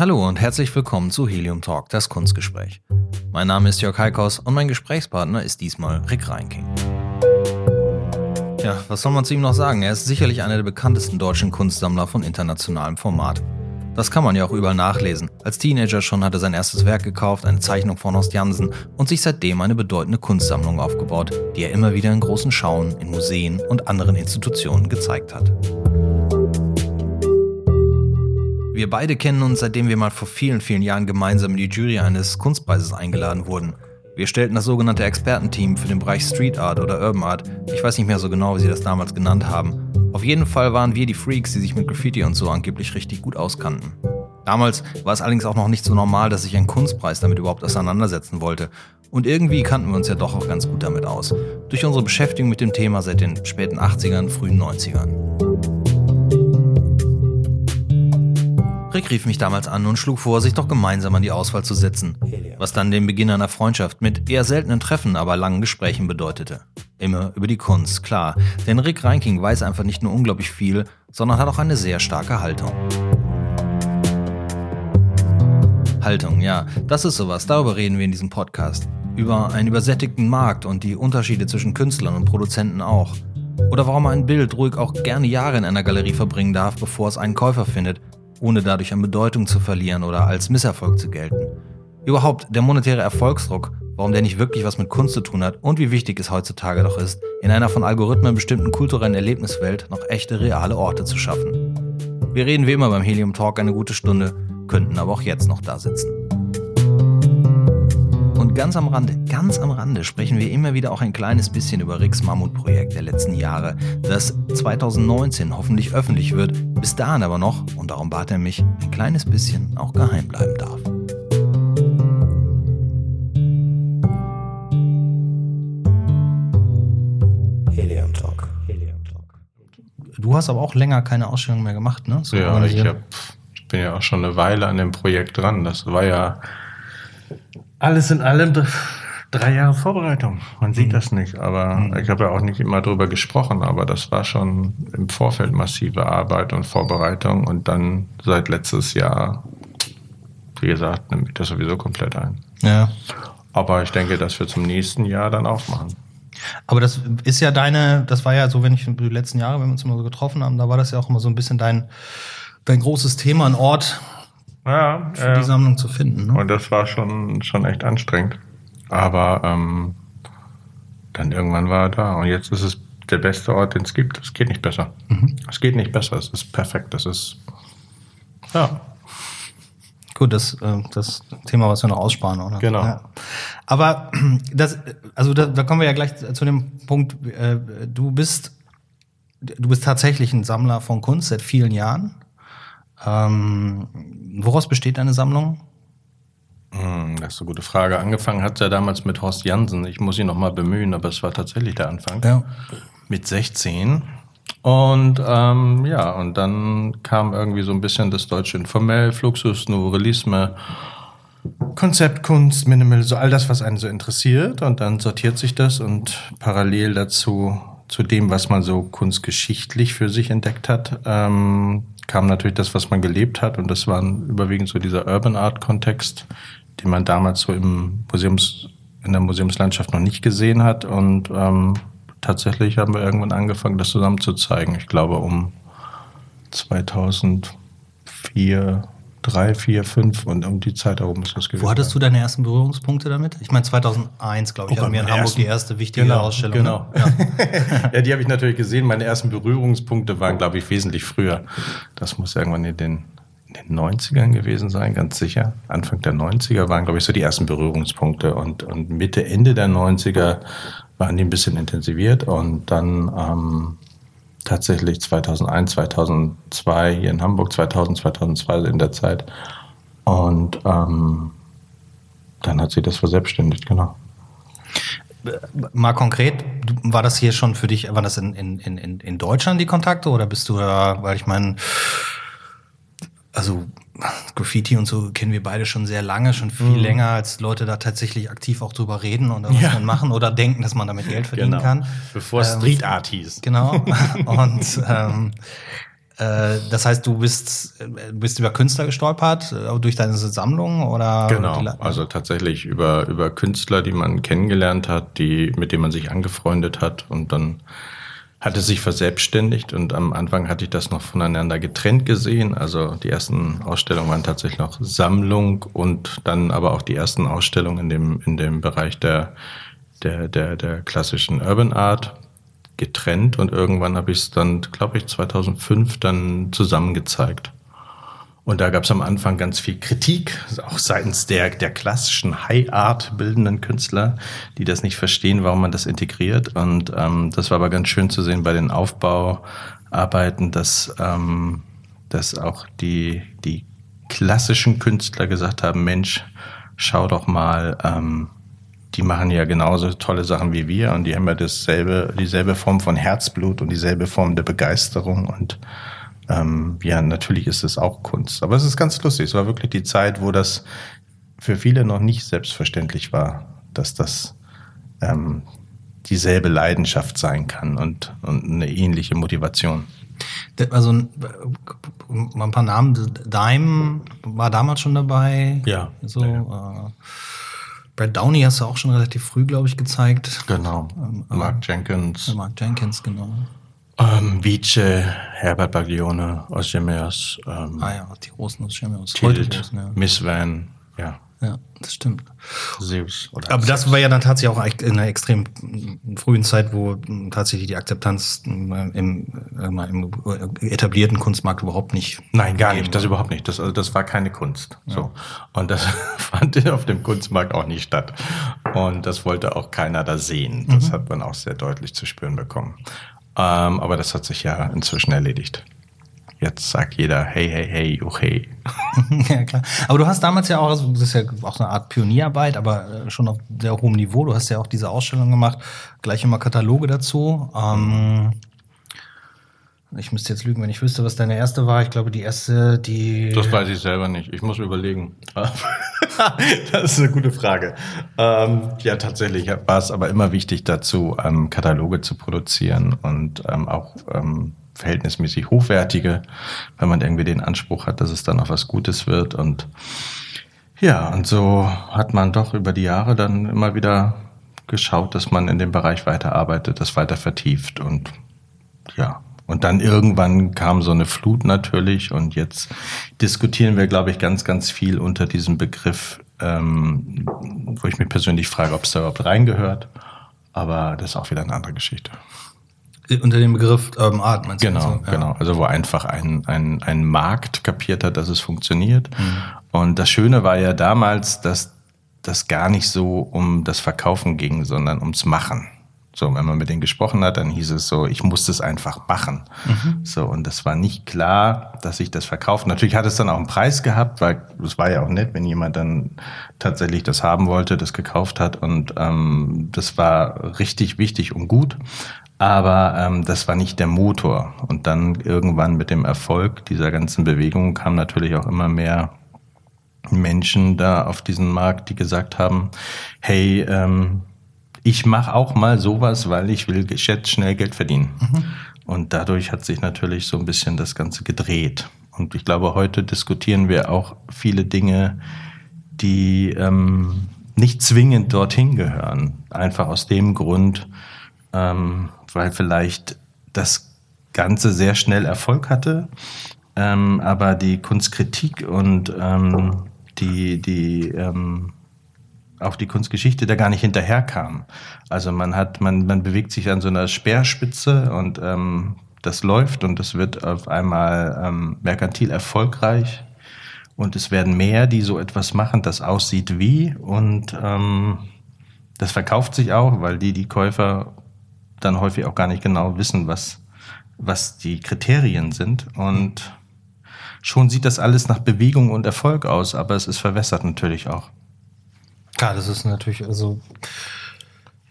Hallo und herzlich willkommen zu Helium Talk, das Kunstgespräch. Mein Name ist Jörg Heikos und mein Gesprächspartner ist diesmal Rick Reinking. Ja, was soll man zu ihm noch sagen? Er ist sicherlich einer der bekanntesten deutschen Kunstsammler von internationalem Format. Das kann man ja auch überall nachlesen. Als Teenager schon hat er sein erstes Werk gekauft, eine Zeichnung von Horst Jansen und sich seitdem eine bedeutende Kunstsammlung aufgebaut, die er immer wieder in großen Schauen, in Museen und anderen Institutionen gezeigt hat. Wir beide kennen uns, seitdem wir mal vor vielen, vielen Jahren gemeinsam in die Jury eines Kunstpreises eingeladen wurden. Wir stellten das sogenannte Expertenteam für den Bereich Street Art oder Urban Art. Ich weiß nicht mehr so genau, wie sie das damals genannt haben. Auf jeden Fall waren wir die Freaks, die sich mit Graffiti und so angeblich richtig gut auskannten. Damals war es allerdings auch noch nicht so normal, dass sich ein Kunstpreis damit überhaupt auseinandersetzen wollte. Und irgendwie kannten wir uns ja doch auch ganz gut damit aus. Durch unsere Beschäftigung mit dem Thema seit den späten 80ern, frühen 90ern. Rick rief mich damals an und schlug vor, sich doch gemeinsam an die Auswahl zu setzen, was dann den Beginn einer Freundschaft mit eher seltenen Treffen, aber langen Gesprächen bedeutete. Immer über die Kunst, klar, denn Rick Reinking weiß einfach nicht nur unglaublich viel, sondern hat auch eine sehr starke Haltung. Haltung, ja, das ist sowas, darüber reden wir in diesem Podcast. Über einen übersättigten Markt und die Unterschiede zwischen Künstlern und Produzenten auch. Oder warum ein Bild ruhig auch gerne Jahre in einer Galerie verbringen darf, bevor es einen Käufer findet ohne dadurch an Bedeutung zu verlieren oder als Misserfolg zu gelten. Überhaupt der monetäre Erfolgsdruck, warum der nicht wirklich was mit Kunst zu tun hat und wie wichtig es heutzutage doch ist, in einer von Algorithmen bestimmten kulturellen Erlebniswelt noch echte reale Orte zu schaffen. Wir reden wie immer beim Helium Talk eine gute Stunde, könnten aber auch jetzt noch da sitzen. Und ganz am Rande, ganz am Rande sprechen wir immer wieder auch ein kleines bisschen über Ricks Mammutprojekt der letzten Jahre, das 2019 hoffentlich öffentlich wird, bis dahin aber noch, und darum bat er mich, ein kleines bisschen auch geheim bleiben darf. Helium Talk. Helium Talk. Du hast aber auch länger keine Ausstellung mehr gemacht, ne? So ja, ich, hab, ich bin ja auch schon eine Weile an dem Projekt dran. Das war ja alles in allem drei Jahre Vorbereitung. Man sieht mhm. das nicht, aber mhm. ich habe ja auch nicht immer drüber gesprochen, aber das war schon im Vorfeld massive Arbeit und Vorbereitung und dann seit letztes Jahr, wie gesagt, nimmt mich das sowieso komplett ein. Ja. Aber ich denke, dass wir zum nächsten Jahr dann auch machen. Aber das ist ja deine, das war ja so, wenn ich die letzten Jahre, wenn wir uns immer so getroffen haben, da war das ja auch immer so ein bisschen dein, dein großes Thema, ein Ort, ja, für äh, die Sammlung zu finden. Ne? Und das war schon, schon echt anstrengend. Aber ähm, dann irgendwann war er da. Und jetzt ist es der beste Ort, den es gibt. Es geht nicht besser. Mhm. Es geht nicht besser. Es ist perfekt. Das ist, ja. Gut, das, äh, das Thema, was wir noch aussparen, oder? Genau. Ja. Aber das, also da, da kommen wir ja gleich zu dem Punkt, äh, du bist, du bist tatsächlich ein Sammler von Kunst seit vielen Jahren. Ähm, woraus besteht deine Sammlung? Hm, das ist eine gute Frage. Angefangen hat es ja damals mit Horst Jansen. Ich muss ihn noch mal bemühen, aber es war tatsächlich der Anfang. Ja. Mit 16. Und ähm, ja, und dann kam irgendwie so ein bisschen das deutsche Informell, Fluxus, Novelisme, Konzeptkunst, Minimal, so all das, was einen so interessiert. Und dann sortiert sich das und parallel dazu, zu dem, was man so kunstgeschichtlich für sich entdeckt hat, ähm, kam natürlich das, was man gelebt hat. Und das war überwiegend so dieser Urban Art Kontext, den man damals so im Museums, in der Museumslandschaft noch nicht gesehen hat. Und ähm, tatsächlich haben wir irgendwann angefangen, das zusammen zu zeigen. Ich glaube um 2004, drei, vier, fünf und um die Zeit herum ist das gewesen. Wo hattest du deine ersten Berührungspunkte damit? Ich meine 2001, glaube ich, oh, hatten wir in Hamburg ersten. die erste wichtige genau, Ausstellung. Genau. Ne? Ja, ja die habe ich natürlich gesehen. Meine ersten Berührungspunkte waren, glaube ich, wesentlich früher. Das muss irgendwann in den, in den 90ern gewesen sein, ganz sicher. Anfang der 90er waren, glaube ich, so die ersten Berührungspunkte. Und, und Mitte, Ende der 90er waren die ein bisschen intensiviert. Und dann... Ähm, tatsächlich 2001, 2002 hier in Hamburg, 2000, 2002 in der Zeit. Und ähm, dann hat sie das verselbstständigt, genau. Mal konkret, war das hier schon für dich, war das in, in, in, in Deutschland die Kontakte oder bist du da, weil ich meine, also Graffiti und so kennen wir beide schon sehr lange, schon viel mhm. länger, als Leute da tatsächlich aktiv auch drüber reden und was ja. man machen oder denken, dass man damit Geld verdienen genau. kann. Bevor es ähm, Street Art hieß. Genau. und ähm, Äh, das heißt, du bist, äh, bist über Künstler gestolpert, äh, durch deine Sammlung oder? Genau, also tatsächlich über, über Künstler, die man kennengelernt hat, die, mit denen man sich angefreundet hat und dann hat es sich verselbstständigt und am Anfang hatte ich das noch voneinander getrennt gesehen. Also die ersten Ausstellungen waren tatsächlich noch Sammlung und dann aber auch die ersten Ausstellungen in dem, in dem Bereich der, der, der, der klassischen Urban Art getrennt und irgendwann habe ich es dann, glaube ich, 2005 dann zusammengezeigt. Und da gab es am Anfang ganz viel Kritik, auch seitens der, der klassischen High-Art bildenden Künstler, die das nicht verstehen, warum man das integriert. Und ähm, das war aber ganz schön zu sehen bei den Aufbauarbeiten, dass, ähm, dass auch die, die klassischen Künstler gesagt haben, Mensch, schau doch mal, ähm, die machen ja genauso tolle Sachen wie wir und die haben ja dasselbe, dieselbe Form von Herzblut und dieselbe Form der Begeisterung und ähm, ja, natürlich ist es auch Kunst. Aber es ist ganz lustig. Es war wirklich die Zeit, wo das für viele noch nicht selbstverständlich war, dass das ähm, dieselbe Leidenschaft sein kann und, und eine ähnliche Motivation. Also mal ein paar Namen. Dime war damals schon dabei. Ja. So, ja. Äh, Brad Downey hast du auch schon relativ früh, glaube ich, gezeigt. Genau. Ähm, Mark Jenkins. Mark Jenkins, genau. Ähm, Vice, Herbert Baglione, Ossimeus. Ähm, ah ja, die großen Ossimeus. Tilt, großen, ja. Miss Van, ja. Ja, das stimmt. Zeus oder Aber das war ja dann tatsächlich auch in einer extrem frühen Zeit, wo tatsächlich die Akzeptanz im, im, im etablierten Kunstmarkt überhaupt nicht. Nein, gar nicht. Das überhaupt nicht. Das, also das war keine Kunst. Ja. So. Und das fand auf dem Kunstmarkt auch nicht statt. Und das wollte auch keiner da sehen. Das mhm. hat man auch sehr deutlich zu spüren bekommen. Ähm, aber das hat sich ja inzwischen erledigt. Jetzt sagt jeder, hey, hey, hey, okay. ja, klar. Aber du hast damals ja auch, also das ist ja auch eine Art Pionierarbeit, aber äh, schon auf sehr hohem Niveau. Du hast ja auch diese Ausstellung gemacht, gleich immer Kataloge dazu. Ähm, ich müsste jetzt lügen, wenn ich wüsste, was deine erste war. Ich glaube, die erste, die. Das weiß ich selber nicht. Ich muss überlegen. das ist eine gute Frage. Ähm, ja, tatsächlich war es aber immer wichtig dazu, ähm, Kataloge zu produzieren und ähm, auch ähm, verhältnismäßig hochwertige, wenn man irgendwie den Anspruch hat, dass es dann auch was Gutes wird. Und ja, und so hat man doch über die Jahre dann immer wieder geschaut, dass man in dem Bereich weiterarbeitet, das weiter vertieft und ja, und dann irgendwann kam so eine Flut natürlich und jetzt diskutieren wir, glaube ich, ganz, ganz viel unter diesem Begriff, ähm, wo ich mich persönlich frage, ob es da überhaupt reingehört. Aber das ist auch wieder eine andere Geschichte. Unter dem Begriff ähm, Art, meinst du? Genau, so? ja. genau. Also wo einfach ein, ein, ein Markt kapiert hat, dass es funktioniert. Mhm. Und das Schöne war ja damals, dass das gar nicht so um das Verkaufen ging, sondern ums Machen. So, wenn man mit denen gesprochen hat, dann hieß es so, ich muss das einfach machen. Mhm. So, und das war nicht klar, dass ich das verkaufe. Natürlich hat es dann auch einen Preis gehabt, weil es war ja auch nett, wenn jemand dann tatsächlich das haben wollte, das gekauft hat. Und ähm, das war richtig wichtig und gut. Aber ähm, das war nicht der Motor. Und dann irgendwann mit dem Erfolg dieser ganzen Bewegung kam natürlich auch immer mehr Menschen da auf diesen Markt, die gesagt haben, hey, ähm, ich mache auch mal sowas, weil ich will jetzt schnell Geld verdienen. Mhm. Und dadurch hat sich natürlich so ein bisschen das Ganze gedreht. Und ich glaube, heute diskutieren wir auch viele Dinge, die ähm, nicht zwingend dorthin gehören. Einfach aus dem Grund, ähm, weil vielleicht das Ganze sehr schnell Erfolg hatte, ähm, aber die Kunstkritik und ähm, die, die ähm, auch die Kunstgeschichte da gar nicht hinterherkam. Also man hat, man, man bewegt sich an so einer Speerspitze und ähm, das läuft und es wird auf einmal ähm, merkantil erfolgreich und es werden mehr, die so etwas machen, das aussieht wie und ähm, das verkauft sich auch, weil die, die Käufer dann häufig auch gar nicht genau wissen, was, was die Kriterien sind und schon sieht das alles nach Bewegung und Erfolg aus, aber es ist verwässert natürlich auch. Klar, das ist natürlich, also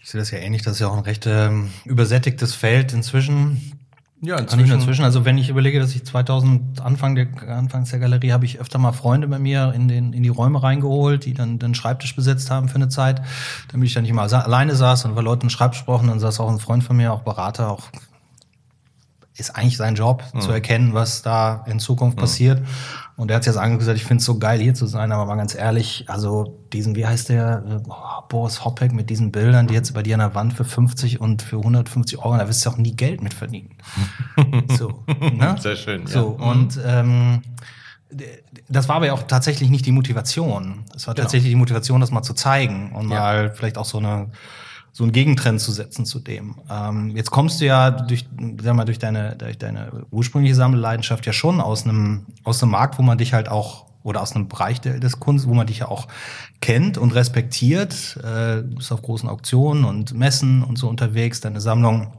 ich sehe das ja ähnlich, das ist ja auch ein recht ähm, übersättigtes Feld inzwischen. Ja, inzwischen. Inzwischen. Also wenn ich überlege, dass ich 2000 Anfang der Anfangs der Galerie habe ich öfter mal Freunde bei mir in den in die Räume reingeholt, die dann den Schreibtisch besetzt haben für eine Zeit, damit ich dann nicht mal alleine saß und weil Leute einen Schreibtisch brauchen, dann saß auch ein Freund von mir, auch Berater, auch ist eigentlich sein Job, mhm. zu erkennen, was da in Zukunft mhm. passiert. Und er hat jetzt angesagt, ich finde es so geil, hier zu sein, aber mal ganz ehrlich, also diesen, wie heißt der, oh, Boris Hoppek mit diesen Bildern, die jetzt bei dir an der Wand für 50 und für 150 Euro, da wirst du auch nie Geld mit verdienen. so, ne? Sehr schön. So, ja. und ähm, das war aber ja auch tatsächlich nicht die Motivation. Es war genau. tatsächlich die Motivation, das mal zu zeigen und ja. mal vielleicht auch so eine so einen Gegentrend zu setzen zu dem. Ähm, jetzt kommst du ja durch, sag mal, durch deine, durch deine ursprüngliche Sammelleidenschaft ja schon aus einem, aus einem Markt, wo man dich halt auch, oder aus einem Bereich des Kunst, wo man dich ja auch kennt und respektiert. Äh, bist auf großen Auktionen und Messen und so unterwegs, deine Sammlung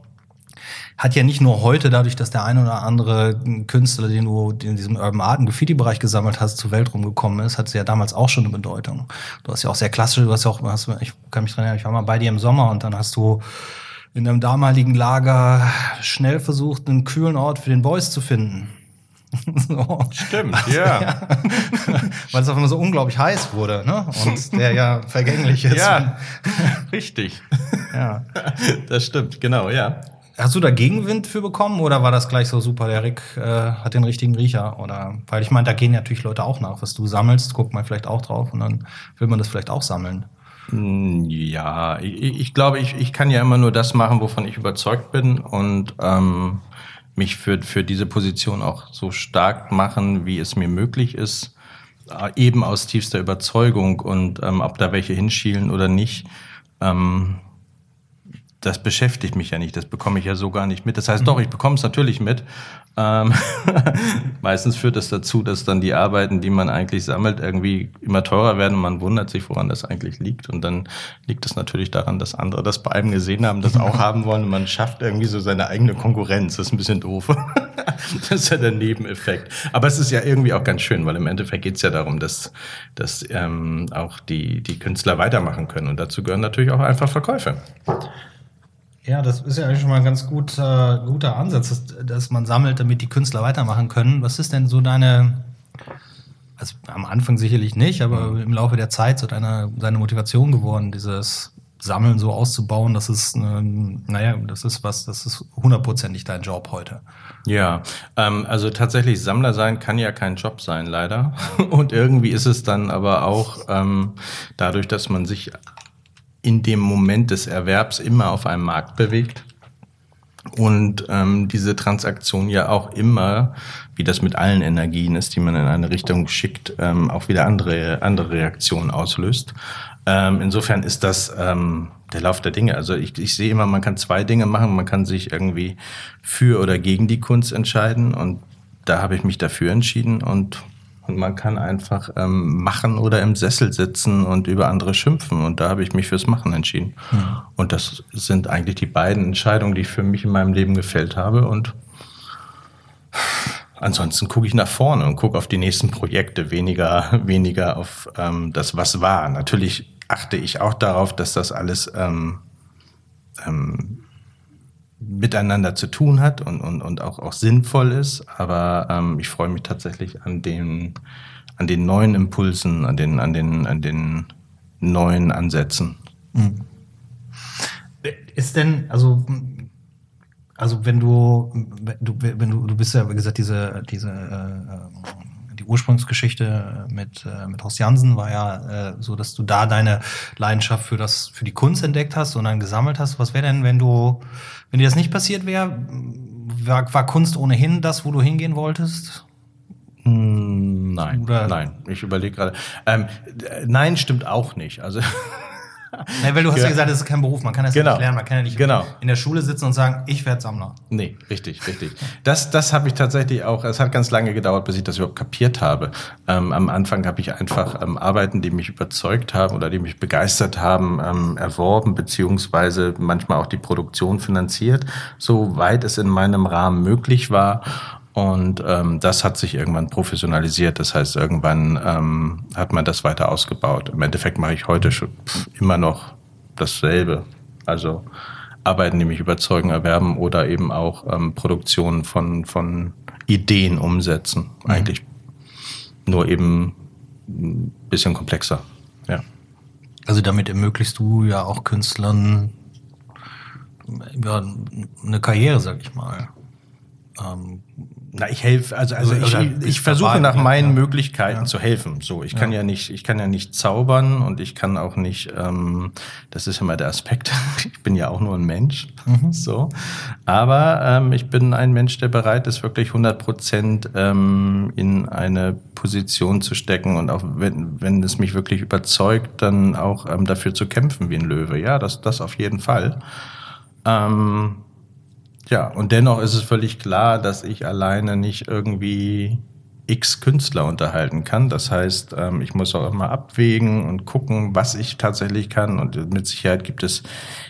hat ja nicht nur heute dadurch, dass der eine oder andere Künstler, den du in diesem Urban Art und Graffiti-Bereich gesammelt hast, zur Welt rumgekommen ist, hat sie ja damals auch schon eine Bedeutung. Du hast ja auch sehr klassisch, du hast ja auch, hast, ich kann mich dran erinnern, ich war mal bei dir im Sommer und dann hast du in einem damaligen Lager schnell versucht, einen kühlen Ort für den Boys zu finden. so. Stimmt, also, ja. ja. Weil es auf einmal so unglaublich heiß wurde, ne? Und der ja vergänglich ist. Ja, richtig. Ja. Das stimmt, genau, ja. Hast du da Gegenwind für bekommen oder war das gleich so super, der Rick äh, hat den richtigen Riecher? Oder weil ich meine, da gehen natürlich Leute auch nach, was du sammelst, guckt man vielleicht auch drauf und dann will man das vielleicht auch sammeln. Hm, ja, ich, ich glaube, ich, ich kann ja immer nur das machen, wovon ich überzeugt bin und ähm, mich für, für diese Position auch so stark machen, wie es mir möglich ist, äh, eben aus tiefster Überzeugung und ähm, ob da welche hinschielen oder nicht. Ähm, das beschäftigt mich ja nicht, das bekomme ich ja so gar nicht mit. Das heißt, doch, ich bekomme es natürlich mit. Ähm, meistens führt das dazu, dass dann die Arbeiten, die man eigentlich sammelt, irgendwie immer teurer werden und man wundert sich, woran das eigentlich liegt. Und dann liegt es natürlich daran, dass andere das bei einem gesehen haben, das auch haben wollen und man schafft irgendwie so seine eigene Konkurrenz. Das ist ein bisschen doof. das ist ja der Nebeneffekt. Aber es ist ja irgendwie auch ganz schön, weil im Endeffekt geht es ja darum, dass, dass ähm, auch die, die Künstler weitermachen können. Und dazu gehören natürlich auch einfach Verkäufe. Ja, das ist ja eigentlich schon mal ein ganz guter, guter Ansatz, dass, dass man sammelt, damit die Künstler weitermachen können. Was ist denn so deine, also am Anfang sicherlich nicht, aber mhm. im Laufe der Zeit so deine, deine Motivation geworden, dieses Sammeln so auszubauen, das ist, ähm, naja, das ist was, das ist hundertprozentig dein Job heute. Ja, ähm, also tatsächlich Sammler sein kann ja kein Job sein, leider. Und irgendwie ist es dann aber auch ähm, dadurch, dass man sich in dem Moment des Erwerbs immer auf einem Markt bewegt und ähm, diese Transaktion ja auch immer, wie das mit allen Energien ist, die man in eine Richtung schickt, ähm, auch wieder andere andere Reaktionen auslöst. Ähm, insofern ist das ähm, der Lauf der Dinge. Also ich, ich sehe immer, man kann zwei Dinge machen. Man kann sich irgendwie für oder gegen die Kunst entscheiden und da habe ich mich dafür entschieden und und man kann einfach ähm, machen oder im Sessel sitzen und über andere schimpfen. Und da habe ich mich fürs Machen entschieden. Mhm. Und das sind eigentlich die beiden Entscheidungen, die ich für mich in meinem Leben gefällt habe. Und ansonsten gucke ich nach vorne und gucke auf die nächsten Projekte, weniger, weniger auf ähm, das, was war. Natürlich achte ich auch darauf, dass das alles ähm, ähm, miteinander zu tun hat und, und, und auch, auch sinnvoll ist. Aber ähm, ich freue mich tatsächlich an den, an den neuen Impulsen, an den, an den, an den neuen Ansätzen. Mhm. Ist denn, also, also wenn du, du, wenn du, du bist ja, wie gesagt, diese, diese äh, Ursprungsgeschichte mit, äh, mit Horst Jansen war ja äh, so, dass du da deine Leidenschaft für das, für die Kunst entdeckt hast und dann gesammelt hast. Was wäre denn, wenn du wenn dir das nicht passiert wäre, war, war Kunst ohnehin das, wo du hingehen wolltest? Hm, nein, Oder? nein. Ich überlege gerade. Ähm, nein, stimmt auch nicht. Also Nein, weil du hast ja, ja gesagt, das ist kein Beruf, man kann das genau. ja nicht lernen, man kann ja nicht genau. in der Schule sitzen und sagen, ich werde Sammler. Nee, richtig, richtig. Das, das habe ich tatsächlich auch, es hat ganz lange gedauert, bis ich das überhaupt kapiert habe. Ähm, am Anfang habe ich einfach ähm, Arbeiten, die mich überzeugt haben oder die mich begeistert haben, ähm, erworben, beziehungsweise manchmal auch die Produktion finanziert, soweit es in meinem Rahmen möglich war. Und ähm, das hat sich irgendwann professionalisiert. Das heißt, irgendwann ähm, hat man das weiter ausgebaut. Im Endeffekt mache ich heute schon immer noch dasselbe. Also Arbeiten, die mich überzeugen, erwerben oder eben auch ähm, Produktionen von, von Ideen umsetzen. Mhm. Eigentlich nur eben ein bisschen komplexer. Ja. Also damit ermöglichst du ja auch Künstlern ja, eine Karriere, sag ich mal. ähm, na, ich helfe, also, also ich, ich, ich versuche nach meinen ja. Möglichkeiten ja. zu helfen. So, ich kann ja. ja nicht, ich kann ja nicht zaubern und ich kann auch nicht, ähm, das ist immer der Aspekt, ich bin ja auch nur ein Mensch. Mhm. So. Aber ähm, ich bin ein Mensch, der bereit ist, wirklich 100 Prozent ähm, in eine Position zu stecken und auch wenn, wenn es mich wirklich überzeugt, dann auch ähm, dafür zu kämpfen wie ein Löwe. Ja, das, das auf jeden Fall. Ähm, ja, und dennoch ist es völlig klar, dass ich alleine nicht irgendwie x Künstler unterhalten kann. Das heißt, ähm, ich muss auch immer abwägen und gucken, was ich tatsächlich kann. Und mit Sicherheit gibt es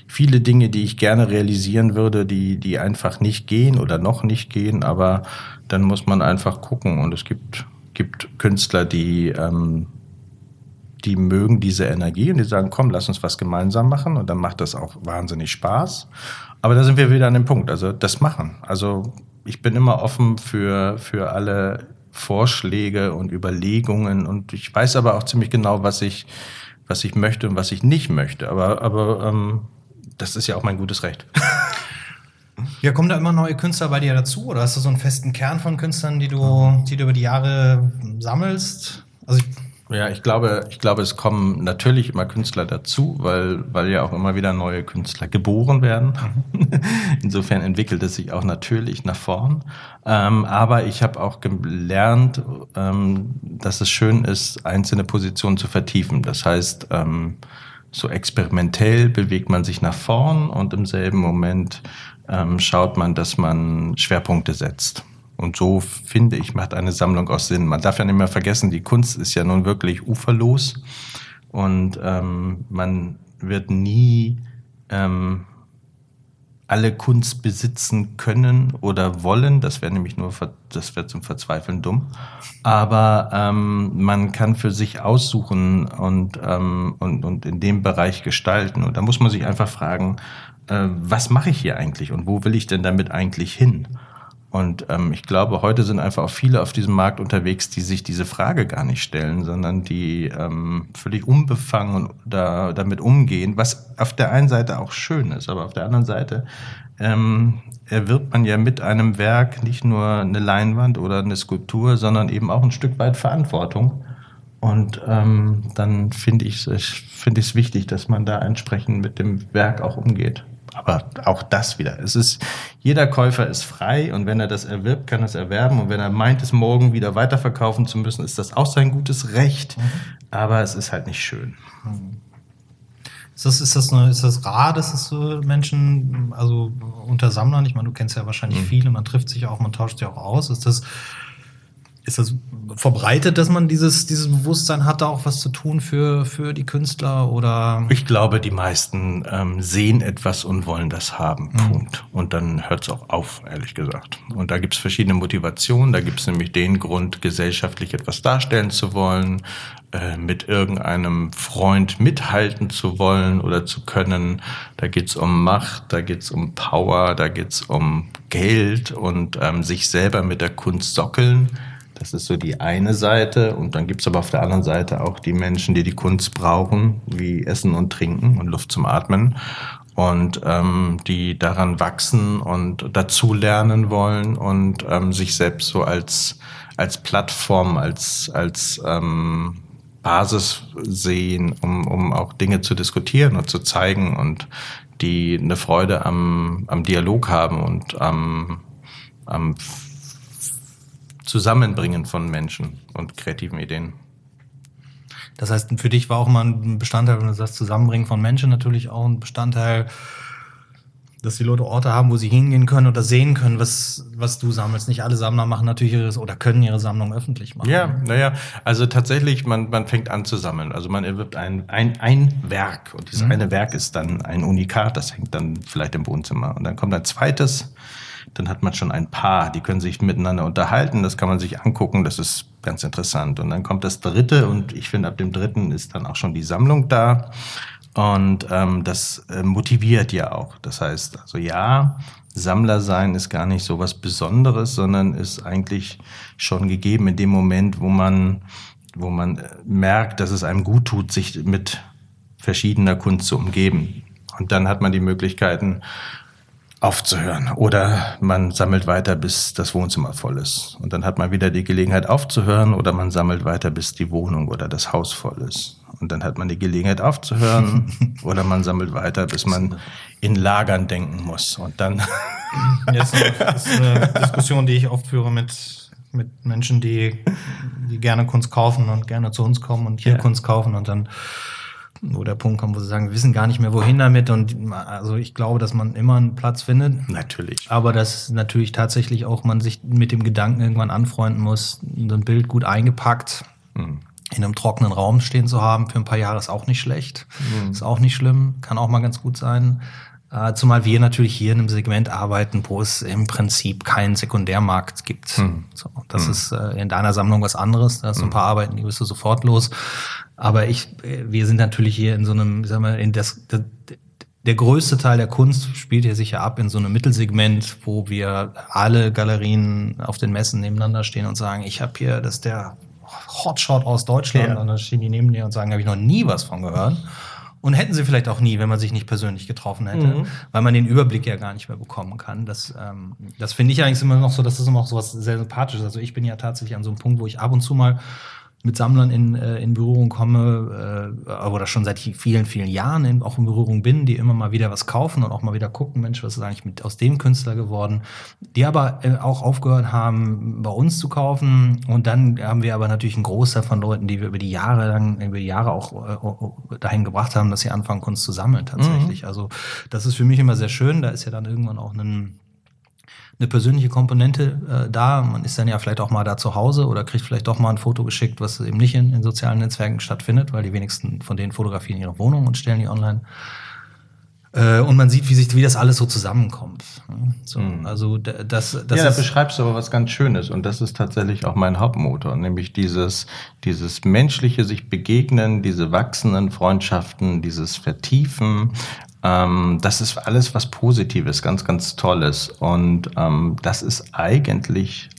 viele Dinge, die ich gerne realisieren würde, die, die einfach nicht gehen oder noch nicht gehen. Aber dann muss man einfach gucken. Und es gibt, gibt Künstler, die, ähm, die mögen diese Energie und die sagen, komm, lass uns was gemeinsam machen. Und dann macht das auch wahnsinnig Spaß. Aber da sind wir wieder an dem Punkt, also das machen. Also ich bin immer offen für, für alle Vorschläge und Überlegungen und ich weiß aber auch ziemlich genau, was ich, was ich möchte und was ich nicht möchte. Aber, aber ähm, das ist ja auch mein gutes Recht. Ja, kommen da immer neue Künstler bei dir dazu oder hast du so einen festen Kern von Künstlern, die du, die du über die Jahre sammelst? Also ich ja, ich glaube, ich glaube, es kommen natürlich immer Künstler dazu, weil, weil ja auch immer wieder neue Künstler geboren werden. Mhm. Insofern entwickelt es sich auch natürlich nach vorn. Ähm, aber ich habe auch gelernt, ähm, dass es schön ist, einzelne Positionen zu vertiefen. Das heißt, ähm, so experimentell bewegt man sich nach vorn und im selben Moment ähm, schaut man, dass man Schwerpunkte setzt. Und so finde ich, macht eine Sammlung auch Sinn. Man darf ja nicht mehr vergessen, die Kunst ist ja nun wirklich uferlos und ähm, man wird nie ähm, alle Kunst besitzen können oder wollen. Das wäre nämlich nur, das wäre zum Verzweifeln dumm. Aber ähm, man kann für sich aussuchen und, ähm, und, und in dem Bereich gestalten. Und da muss man sich einfach fragen, äh, was mache ich hier eigentlich und wo will ich denn damit eigentlich hin? Und ähm, ich glaube, heute sind einfach auch viele auf diesem Markt unterwegs, die sich diese Frage gar nicht stellen, sondern die ähm, völlig unbefangen da, damit umgehen, was auf der einen Seite auch schön ist, aber auf der anderen Seite ähm, erwirbt man ja mit einem Werk nicht nur eine Leinwand oder eine Skulptur, sondern eben auch ein Stück weit Verantwortung. Und ähm, dann finde ich es finde ich es wichtig, dass man da entsprechend mit dem Werk auch umgeht. Aber auch das wieder. Es ist, jeder Käufer ist frei und wenn er das erwirbt, kann er es erwerben. Und wenn er meint, es morgen wieder weiterverkaufen zu müssen, ist das auch sein gutes Recht. Mhm. Aber es ist halt nicht schön. Mhm. Ist das, ist das, eine, ist das rar, dass es so Menschen, also unter Sammlern, ich meine, du kennst ja wahrscheinlich mhm. viele, man trifft sich auch, man tauscht sich auch aus. Ist das, ist das verbreitet, dass man dieses, dieses Bewusstsein hat, da auch was zu tun für, für die Künstler oder? Ich glaube, die meisten ähm, sehen etwas und wollen das haben. Mhm. Punkt. Und dann hört es auch auf, ehrlich gesagt. Und da gibt es verschiedene Motivationen. Da gibt es nämlich den Grund, gesellschaftlich etwas darstellen zu wollen, äh, mit irgendeinem Freund mithalten zu wollen oder zu können. Da geht es um Macht, da geht es um Power, da geht es um Geld und ähm, sich selber mit der Kunst sockeln das ist so die eine Seite. Und dann gibt es aber auf der anderen Seite auch die Menschen, die die Kunst brauchen, wie Essen und Trinken und Luft zum Atmen. Und ähm, die daran wachsen und dazulernen wollen und ähm, sich selbst so als, als Plattform, als, als ähm, Basis sehen, um, um auch Dinge zu diskutieren und zu zeigen und die eine Freude am, am Dialog haben und am, am Zusammenbringen von Menschen und kreativen Ideen. Das heißt, für dich war auch mal ein Bestandteil, wenn du sagst, Zusammenbringen von Menschen natürlich auch ein Bestandteil, dass die Leute Orte haben, wo sie hingehen können oder sehen können, was, was du sammelst. Nicht alle Sammler machen natürlich ihre oder können ihre Sammlung öffentlich machen. Ja, naja, also tatsächlich, man, man fängt an zu sammeln. Also man erwirbt ein, ein, ein Werk und dieses mhm. eine Werk ist dann ein Unikat, das hängt dann vielleicht im Wohnzimmer. Und dann kommt ein zweites, dann hat man schon ein Paar, die können sich miteinander unterhalten, das kann man sich angucken, das ist ganz interessant. Und dann kommt das dritte und ich finde, ab dem dritten ist dann auch schon die Sammlung da. Und ähm, das äh, motiviert ja auch. Das heißt, also ja, Sammler sein ist gar nicht so was Besonderes, sondern ist eigentlich schon gegeben in dem Moment, wo man, wo man äh, merkt, dass es einem gut tut, sich mit verschiedener Kunst zu umgeben. Und dann hat man die Möglichkeiten, aufzuhören. Oder man sammelt weiter, bis das Wohnzimmer voll ist. Und dann hat man wieder die Gelegenheit aufzuhören oder man sammelt weiter, bis die Wohnung oder das Haus voll ist. Und dann hat man die Gelegenheit aufzuhören oder man sammelt weiter, bis man in Lagern denken muss. Und dann. Das ist eine Diskussion, die ich oft führe mit, mit Menschen, die, die gerne Kunst kaufen und gerne zu uns kommen und hier ja. Kunst kaufen und dann wo der Punkt kommt, wo sie sagen, wir wissen gar nicht mehr, wohin damit. Und also ich glaube, dass man immer einen Platz findet. Natürlich. Aber dass natürlich tatsächlich auch man sich mit dem Gedanken irgendwann anfreunden muss, so ein Bild gut eingepackt. Mhm. In einem trockenen Raum stehen zu haben für ein paar Jahre ist auch nicht schlecht. Mhm. Ist auch nicht schlimm, kann auch mal ganz gut sein. Äh, zumal wir natürlich hier in einem Segment arbeiten, wo es im Prinzip keinen Sekundärmarkt gibt. Mhm. So, das mhm. ist äh, in deiner Sammlung was anderes. Da hast du ein hm. paar Arbeiten, die bist du sofort los. Aber ich, wir sind natürlich hier in so einem, sagen wir, in das, das der größte Teil der Kunst spielt hier sicher ab in so einem Mittelsegment, wo wir alle Galerien auf den Messen nebeneinander stehen und sagen, ich habe hier, das ist der Hotshot aus Deutschland. Ja. Und dann stehen die neben dir und sagen, habe ich noch nie was von gehört. Und hätten sie vielleicht auch nie, wenn man sich nicht persönlich getroffen hätte, mhm. weil man den Überblick ja gar nicht mehr bekommen kann. Das, ähm, das finde ich eigentlich immer noch so, das ist immer auch so was sehr sympathisches. Also ich bin ja tatsächlich an so einem Punkt, wo ich ab und zu mal mit Sammlern in, äh, in Berührung komme, äh, oder schon seit vielen, vielen Jahren in, auch in Berührung bin, die immer mal wieder was kaufen und auch mal wieder gucken, Mensch, was ist eigentlich mit aus dem Künstler geworden, die aber äh, auch aufgehört haben, bei uns zu kaufen. Und dann haben wir aber natürlich einen Großteil von Leuten, die wir über die Jahre lang, über die Jahre auch äh, dahin gebracht haben, dass sie anfangen, Kunst zu sammeln tatsächlich. Mhm. Also das ist für mich immer sehr schön. Da ist ja dann irgendwann auch ein eine persönliche Komponente äh, da. Man ist dann ja vielleicht auch mal da zu Hause oder kriegt vielleicht doch mal ein Foto geschickt, was eben nicht in, in sozialen Netzwerken stattfindet, weil die wenigsten von denen fotografieren ihre Wohnung und stellen die online. Äh, und man sieht, wie sich, wie das alles so zusammenkommt. So, mhm. Also das, das ja, da beschreibst du aber was ganz Schönes und das ist tatsächlich auch mein Hauptmotor, nämlich dieses, dieses menschliche sich begegnen, diese wachsenden Freundschaften, dieses Vertiefen ähm, das ist alles was Positives, ganz, ganz Tolles. Und ähm, das ist eigentlich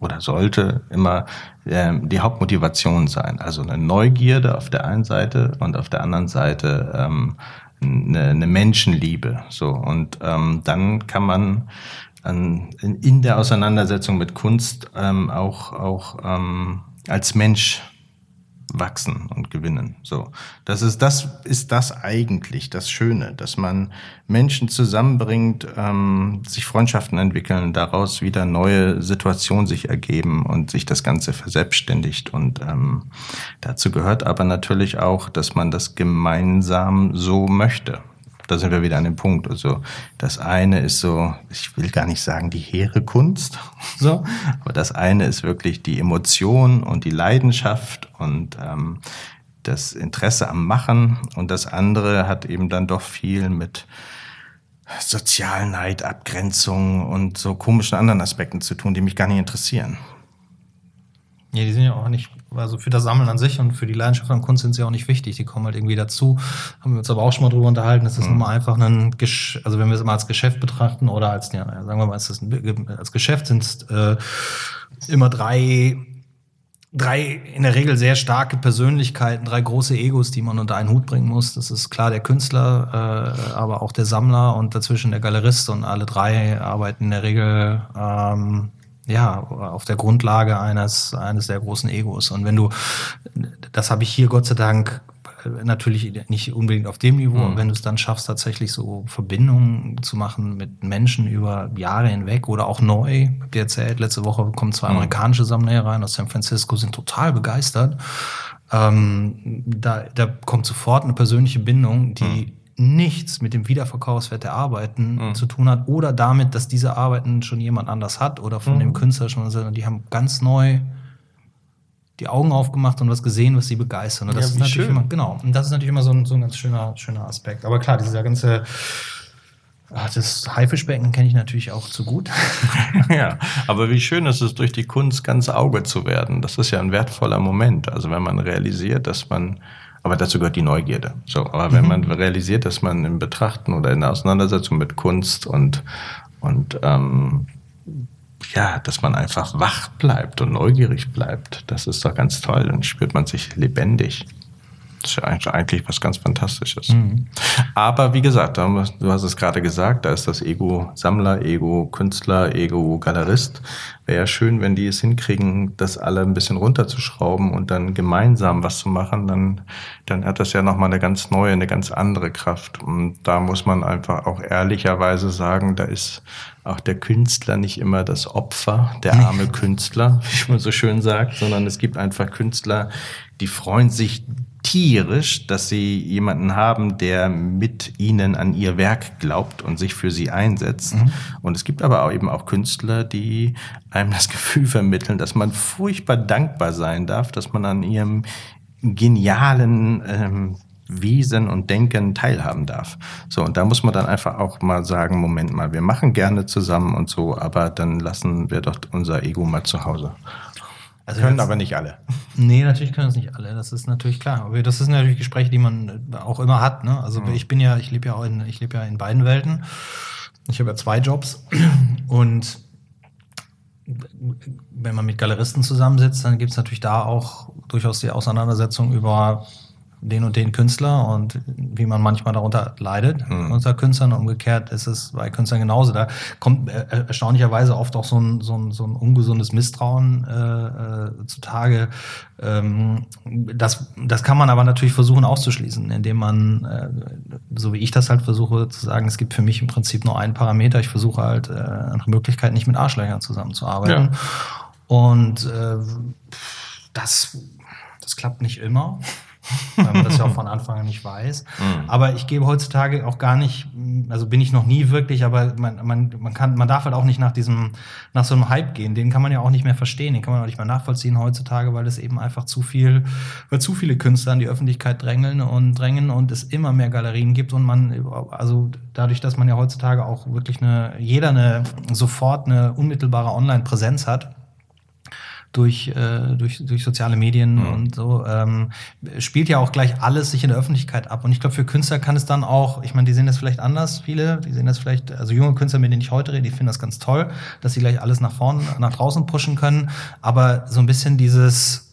oder sollte immer ähm, die Hauptmotivation sein. Also eine Neugierde auf der einen Seite und auf der anderen Seite ähm, eine, eine Menschenliebe. So und ähm, dann kann man an, in der Auseinandersetzung mit Kunst ähm, auch auch ähm, als Mensch wachsen und gewinnen. So, das ist das ist das eigentlich das Schöne, dass man Menschen zusammenbringt, ähm, sich Freundschaften entwickeln, daraus wieder neue Situationen sich ergeben und sich das Ganze verselbstständigt. Und ähm, dazu gehört aber natürlich auch, dass man das gemeinsam so möchte da sind wir wieder an dem Punkt. Also das eine ist so, ich will gar nicht sagen die hehre Kunst, so, aber das eine ist wirklich die Emotion und die Leidenschaft und ähm, das Interesse am Machen und das andere hat eben dann doch viel mit Sozialneid, Abgrenzung und so komischen anderen Aspekten zu tun, die mich gar nicht interessieren. Ja, die sind ja auch nicht, also für das Sammeln an sich und für die Leidenschaft an Kunst sind sie auch nicht wichtig. Die kommen halt irgendwie dazu. Haben wir uns aber auch schon mal drüber unterhalten. Das ist mhm. immer einfach ein, Gesch also wenn wir es mal als Geschäft betrachten oder als, ja, sagen wir mal, als, als Geschäft sind es äh, immer drei, drei in der Regel sehr starke Persönlichkeiten, drei große Egos, die man unter einen Hut bringen muss. Das ist klar der Künstler, äh, aber auch der Sammler und dazwischen der Galerist und alle drei arbeiten in der Regel ähm, ja, auf der Grundlage eines, eines sehr großen Egos. Und wenn du, das habe ich hier Gott sei Dank natürlich nicht unbedingt auf dem Niveau, mhm. wenn du es dann schaffst, tatsächlich so Verbindungen zu machen mit Menschen über Jahre hinweg oder auch neu. Ich hab dir erzählt, letzte Woche kommen zwei mhm. amerikanische Sammler hier rein aus San Francisco, sind total begeistert. Ähm, da, da kommt sofort eine persönliche Bindung, die mhm nichts mit dem Wiederverkaufswert der Arbeiten mhm. zu tun hat oder damit, dass diese Arbeiten schon jemand anders hat oder von mhm. dem Künstler schon, sondern die haben ganz neu die Augen aufgemacht und was gesehen, was sie begeistern. Und das ja, ist natürlich schön. immer, genau. Und das ist natürlich immer so ein, so ein ganz schöner, schöner Aspekt. Aber klar, dieser ganze, ach, das Haifischbecken kenne ich natürlich auch zu gut. ja, aber wie schön ist es, durch die Kunst ganz Auge zu werden. Das ist ja ein wertvoller Moment. Also wenn man realisiert, dass man aber dazu gehört die Neugierde. So, aber wenn mhm. man realisiert, dass man im Betrachten oder in der Auseinandersetzung mit Kunst und und ähm, ja, dass man einfach wach bleibt und neugierig bleibt, das ist doch ganz toll. Dann spürt man sich lebendig. Das ist ja eigentlich was ganz Fantastisches. Mhm. Aber wie gesagt, du hast es gerade gesagt, da ist das Ego Sammler, Ego Künstler, Ego Galerist. Wäre ja schön, wenn die es hinkriegen, das alle ein bisschen runterzuschrauben und dann gemeinsam was zu machen, dann, dann hat das ja nochmal eine ganz neue, eine ganz andere Kraft. Und da muss man einfach auch ehrlicherweise sagen, da ist auch der Künstler nicht immer das Opfer, der arme Künstler, wie man so schön sagt, sondern es gibt einfach Künstler, die freuen sich tierisch, dass sie jemanden haben, der mit ihnen an ihr Werk glaubt und sich für sie einsetzt. Mhm. Und es gibt aber auch eben auch Künstler, die einem das Gefühl vermitteln, dass man furchtbar dankbar sein darf, dass man an ihrem genialen ähm, Wesen und Denken teilhaben darf. So, und da muss man dann einfach auch mal sagen, Moment mal, wir machen gerne zusammen und so, aber dann lassen wir doch unser Ego mal zu Hause. Also können aber nicht alle. Nee, natürlich können es nicht alle. Das ist natürlich klar. Aber das sind natürlich Gespräche, die man auch immer hat. Ne? Also mhm. ich bin ja, ich lebe ja auch in, ich lebe ja in beiden Welten. Ich habe ja zwei Jobs und wenn man mit Galeristen zusammensitzt, dann gibt es natürlich da auch durchaus die Auseinandersetzung über den und den Künstler und wie man manchmal darunter leidet mhm. unter Künstlern. Umgekehrt ist es bei Künstlern genauso. Da kommt äh, erstaunlicherweise oft auch so ein, so ein, so ein ungesundes Misstrauen äh, äh, zutage. Ähm, das, das kann man aber natürlich versuchen auszuschließen, indem man, äh, so wie ich das halt versuche zu sagen, es gibt für mich im Prinzip nur einen Parameter. Ich versuche halt äh, nach Möglichkeit nicht mit Arschlöchern zusammenzuarbeiten. Ja. Und äh, das, das klappt nicht immer weil man das ja auch von Anfang an nicht weiß. Mhm. Aber ich gebe heutzutage auch gar nicht, also bin ich noch nie wirklich, aber man, man, man kann, man darf halt auch nicht nach diesem, nach so einem Hype gehen. Den kann man ja auch nicht mehr verstehen, den kann man auch nicht mehr nachvollziehen heutzutage, weil es eben einfach zu viel, weil zu viele Künstler in die Öffentlichkeit drängeln und drängen und es immer mehr Galerien gibt und man, also dadurch, dass man ja heutzutage auch wirklich eine, jeder eine, sofort eine unmittelbare Online-Präsenz hat, durch, äh, durch, durch soziale Medien mhm. und so, ähm, spielt ja auch gleich alles sich in der Öffentlichkeit ab. Und ich glaube, für Künstler kann es dann auch, ich meine, die sehen das vielleicht anders, viele, die sehen das vielleicht, also junge Künstler, mit denen ich heute rede, die finden das ganz toll, dass sie gleich alles nach vorne, nach draußen pushen können. Aber so ein bisschen dieses,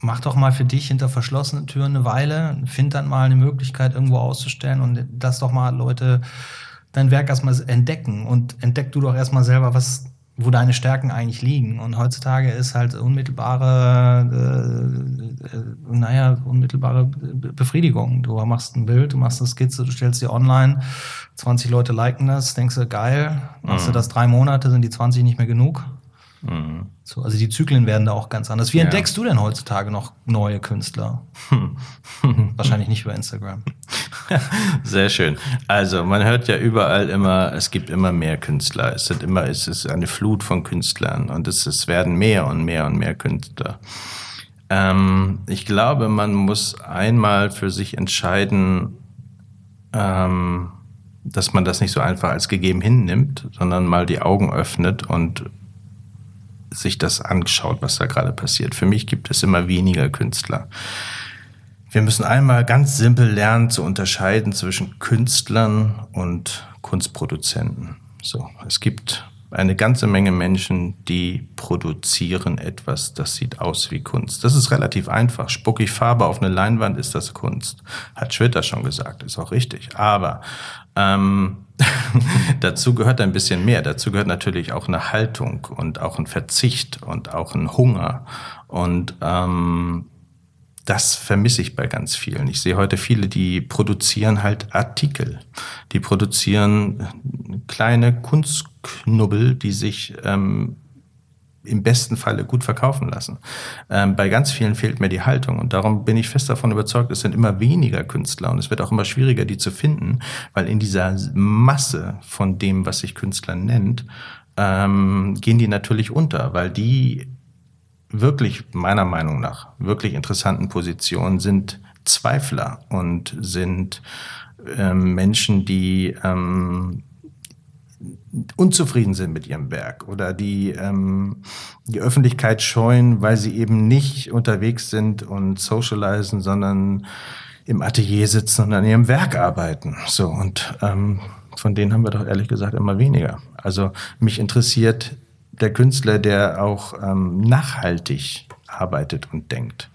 mach doch mal für dich hinter verschlossenen Türen eine Weile, find dann mal eine Möglichkeit, irgendwo auszustellen und das doch mal Leute dein Werk erstmal entdecken und entdeck du doch erstmal selber, was wo deine Stärken eigentlich liegen. Und heutzutage ist halt unmittelbare, äh, äh, naja, unmittelbare Befriedigung. Du machst ein Bild, du machst eine Skizze, du stellst sie online, 20 Leute liken das, denkst du, geil, machst mhm. du das drei Monate, sind die 20 nicht mehr genug. Mhm. So, also die Zyklen werden da auch ganz anders. Wie ja. entdeckst du denn heutzutage noch neue Künstler? Hm. Wahrscheinlich nicht über Instagram. Sehr schön. Also man hört ja überall immer, es gibt immer mehr Künstler. Es sind immer, es ist eine Flut von Künstlern und es, es werden mehr und mehr und mehr Künstler. Ähm, ich glaube, man muss einmal für sich entscheiden, ähm, dass man das nicht so einfach als gegeben hinnimmt, sondern mal die Augen öffnet und sich das anschaut, was da gerade passiert. Für mich gibt es immer weniger Künstler. Wir müssen einmal ganz simpel lernen zu unterscheiden zwischen Künstlern und Kunstproduzenten. So, es gibt eine ganze Menge Menschen, die produzieren etwas, das sieht aus wie Kunst. Das ist relativ einfach. Spuck ich Farbe auf eine Leinwand, ist das Kunst. Hat Schwitter schon gesagt, ist auch richtig. Aber ähm, dazu gehört ein bisschen mehr. Dazu gehört natürlich auch eine Haltung und auch ein Verzicht und auch ein Hunger. Und ähm, das vermisse ich bei ganz vielen. Ich sehe heute viele, die produzieren halt Artikel. Die produzieren kleine Kunstknubbel, die sich ähm, im besten Falle gut verkaufen lassen. Ähm, bei ganz vielen fehlt mir die Haltung und darum bin ich fest davon überzeugt, es sind immer weniger Künstler und es wird auch immer schwieriger, die zu finden, weil in dieser Masse von dem, was sich Künstler nennt, ähm, gehen die natürlich unter, weil die wirklich meiner Meinung nach wirklich interessanten Positionen sind Zweifler und sind ähm, Menschen, die ähm, unzufrieden sind mit ihrem Werk oder die ähm, die Öffentlichkeit scheuen, weil sie eben nicht unterwegs sind und socialisen, sondern im Atelier sitzen und an ihrem Werk arbeiten. So und ähm, von denen haben wir doch ehrlich gesagt immer weniger. Also mich interessiert der Künstler, der auch ähm, nachhaltig arbeitet und denkt,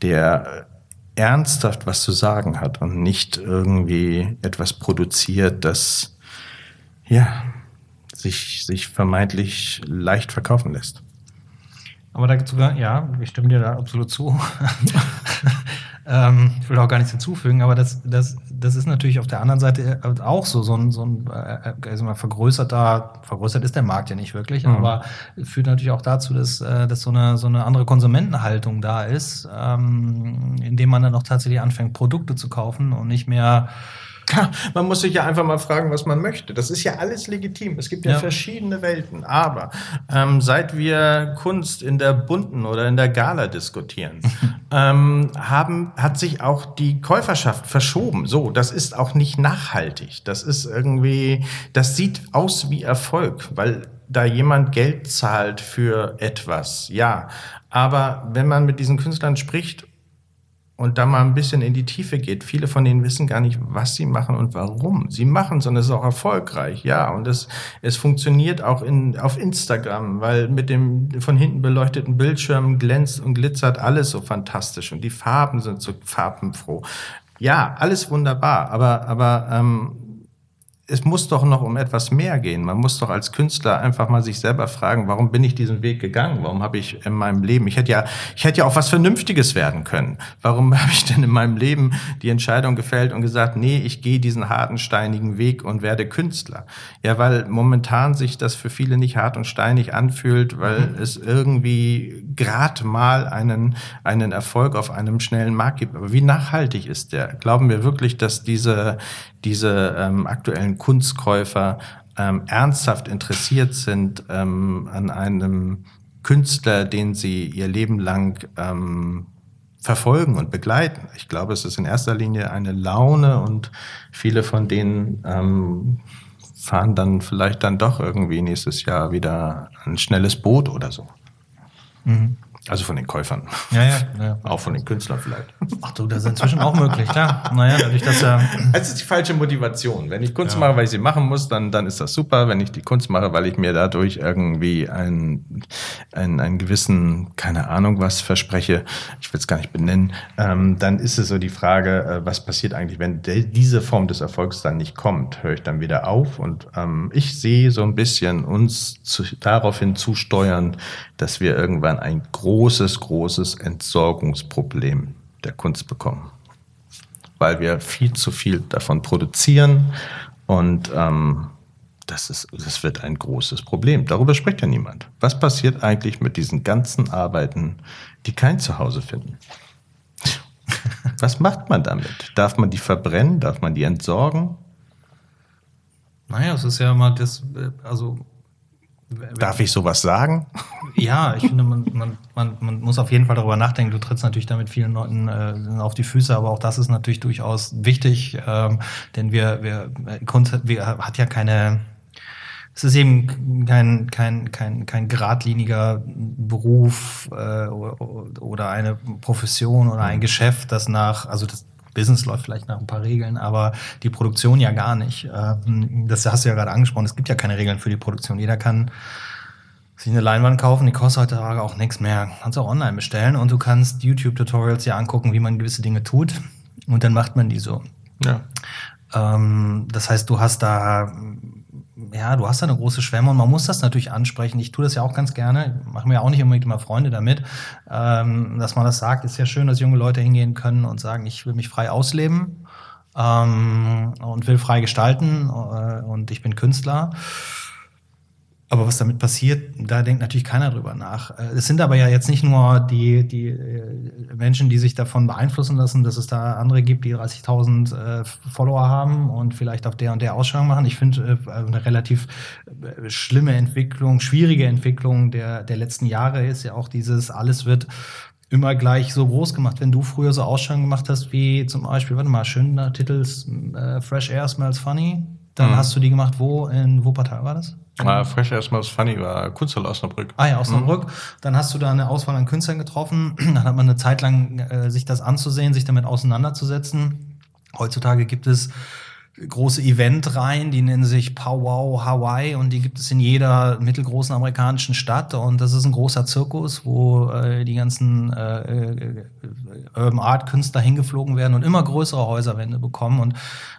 der ernsthaft was zu sagen hat und nicht irgendwie etwas produziert, das ja sich, sich vermeintlich leicht verkaufen lässt. Aber dazu, ja, ich stimme dir da absolut zu. ähm, ich will auch gar nichts hinzufügen, aber das, das, das ist natürlich auf der anderen Seite auch so, so ein, so ein äh, also mal vergrößerter, vergrößert ist der Markt ja nicht wirklich, mhm. aber führt natürlich auch dazu, dass, äh, dass so, eine, so eine andere Konsumentenhaltung da ist, ähm, indem man dann auch tatsächlich anfängt, Produkte zu kaufen und nicht mehr man muss sich ja einfach mal fragen, was man möchte. Das ist ja alles legitim. Es gibt ja, ja. verschiedene Welten. Aber ähm, seit wir Kunst in der bunten oder in der Gala diskutieren, ähm, haben, hat sich auch die Käuferschaft verschoben. So, das ist auch nicht nachhaltig. Das ist irgendwie, das sieht aus wie Erfolg, weil da jemand Geld zahlt für etwas. Ja. Aber wenn man mit diesen Künstlern spricht und da mal ein bisschen in die Tiefe geht. Viele von denen wissen gar nicht, was sie machen und warum. Sie machen es und es ist auch erfolgreich, ja. Und es, es funktioniert auch in, auf Instagram, weil mit dem von hinten beleuchteten Bildschirm glänzt und glitzert alles so fantastisch und die Farben sind so farbenfroh. Ja, alles wunderbar, aber, aber ähm, es muss doch noch um etwas mehr gehen. Man muss doch als Künstler einfach mal sich selber fragen, warum bin ich diesen Weg gegangen? Warum habe ich in meinem Leben, ich hätte ja, ich hätte ja auch was Vernünftiges werden können. Warum habe ich denn in meinem Leben die Entscheidung gefällt und gesagt, nee, ich gehe diesen harten, steinigen Weg und werde Künstler? Ja, weil momentan sich das für viele nicht hart und steinig anfühlt, weil mhm. es irgendwie grad mal einen, einen Erfolg auf einem schnellen Markt gibt. Aber wie nachhaltig ist der? Glauben wir wirklich, dass diese, diese ähm, aktuellen Kunstkäufer ähm, ernsthaft interessiert sind ähm, an einem Künstler, den sie ihr Leben lang ähm, verfolgen und begleiten. Ich glaube, es ist in erster Linie eine Laune und viele von denen ähm, fahren dann vielleicht dann doch irgendwie nächstes Jahr wieder ein schnelles Boot oder so. Mhm. Also von den Käufern. Ja, ja, ja. Auch von den Künstlern vielleicht. Ach du, das ist inzwischen auch möglich, klar. Naja, dadurch, dass ja. Es ist die falsche Motivation. Wenn ich Kunst ja. mache, weil ich sie machen muss, dann, dann ist das super. Wenn ich die Kunst mache, weil ich mir dadurch irgendwie einen, einen, einen gewissen, keine Ahnung was verspreche, ich will es gar nicht benennen, ähm, dann ist es so die Frage, äh, was passiert eigentlich, wenn diese Form des Erfolgs dann nicht kommt? Höre ich dann wieder auf? Und ähm, ich sehe so ein bisschen uns zu, daraufhin zusteuern, dass wir irgendwann ein großes, großes Entsorgungsproblem der Kunst bekommen. Weil wir viel zu viel davon produzieren und ähm, das, ist, das wird ein großes Problem. Darüber spricht ja niemand. Was passiert eigentlich mit diesen ganzen Arbeiten, die kein Zuhause finden? Was macht man damit? Darf man die verbrennen? Darf man die entsorgen? Naja, es ist ja immer das, äh, also Darf ich sowas sagen? Ja, ich finde, man, man, man, man muss auf jeden Fall darüber nachdenken. Du trittst natürlich damit vielen Leuten äh, auf die Füße, aber auch das ist natürlich durchaus wichtig, ähm, denn wir, wir, Kunst wir, hat ja keine, es ist eben kein, kein, kein, kein geradliniger Beruf äh, oder eine Profession oder ein Geschäft, das nach, also das Business läuft vielleicht nach ein paar Regeln, aber die Produktion ja gar nicht. Ähm, das hast du ja gerade angesprochen. Es gibt ja keine Regeln für die Produktion. Jeder kann sich eine Leinwand kaufen, die kostet heutzutage auch nichts mehr. Kannst auch online bestellen und du kannst YouTube-Tutorials ja angucken, wie man gewisse Dinge tut und dann macht man die so. Ja. Ähm, das heißt, du hast da ja, du hast da eine große Schwemme und man muss das natürlich ansprechen. Ich tue das ja auch ganz gerne, machen mir auch nicht unbedingt immer Freunde damit, ähm, dass man das sagt. Ist ja schön, dass junge Leute hingehen können und sagen, ich will mich frei ausleben ähm, und will frei gestalten äh, und ich bin Künstler. Aber was damit passiert, da denkt natürlich keiner drüber nach. Äh, es sind aber ja jetzt nicht nur die, die äh, Menschen, die sich davon beeinflussen lassen, dass es da andere gibt, die 30.000 äh, Follower haben und vielleicht auf der und der Ausstellung machen. Ich finde eine relativ schlimme Entwicklung, schwierige Entwicklung der, der letzten Jahre ist ja auch dieses, alles wird immer gleich so groß gemacht. Wenn du früher so Ausstellungen gemacht hast, wie zum Beispiel, warte mal, schöner Titel, Fresh Air Smells Funny, dann mhm. hast du die gemacht, wo? In Wuppertal war das? Ah, Fresh Erstmal Funny war Kunsthalle Osnabrück. Ah ja, Osnabrück. Mhm. Dann hast du da eine Auswahl an Künstlern getroffen. Dann hat man eine Zeit lang äh, sich das anzusehen, sich damit auseinanderzusetzen. Heutzutage gibt es große Eventreihen, die nennen sich Powwow Hawaii und die gibt es in jeder mittelgroßen amerikanischen Stadt und das ist ein großer Zirkus, wo äh, die ganzen äh, äh, Urban Art Künstler hingeflogen werden und immer größere Häuserwände bekommen und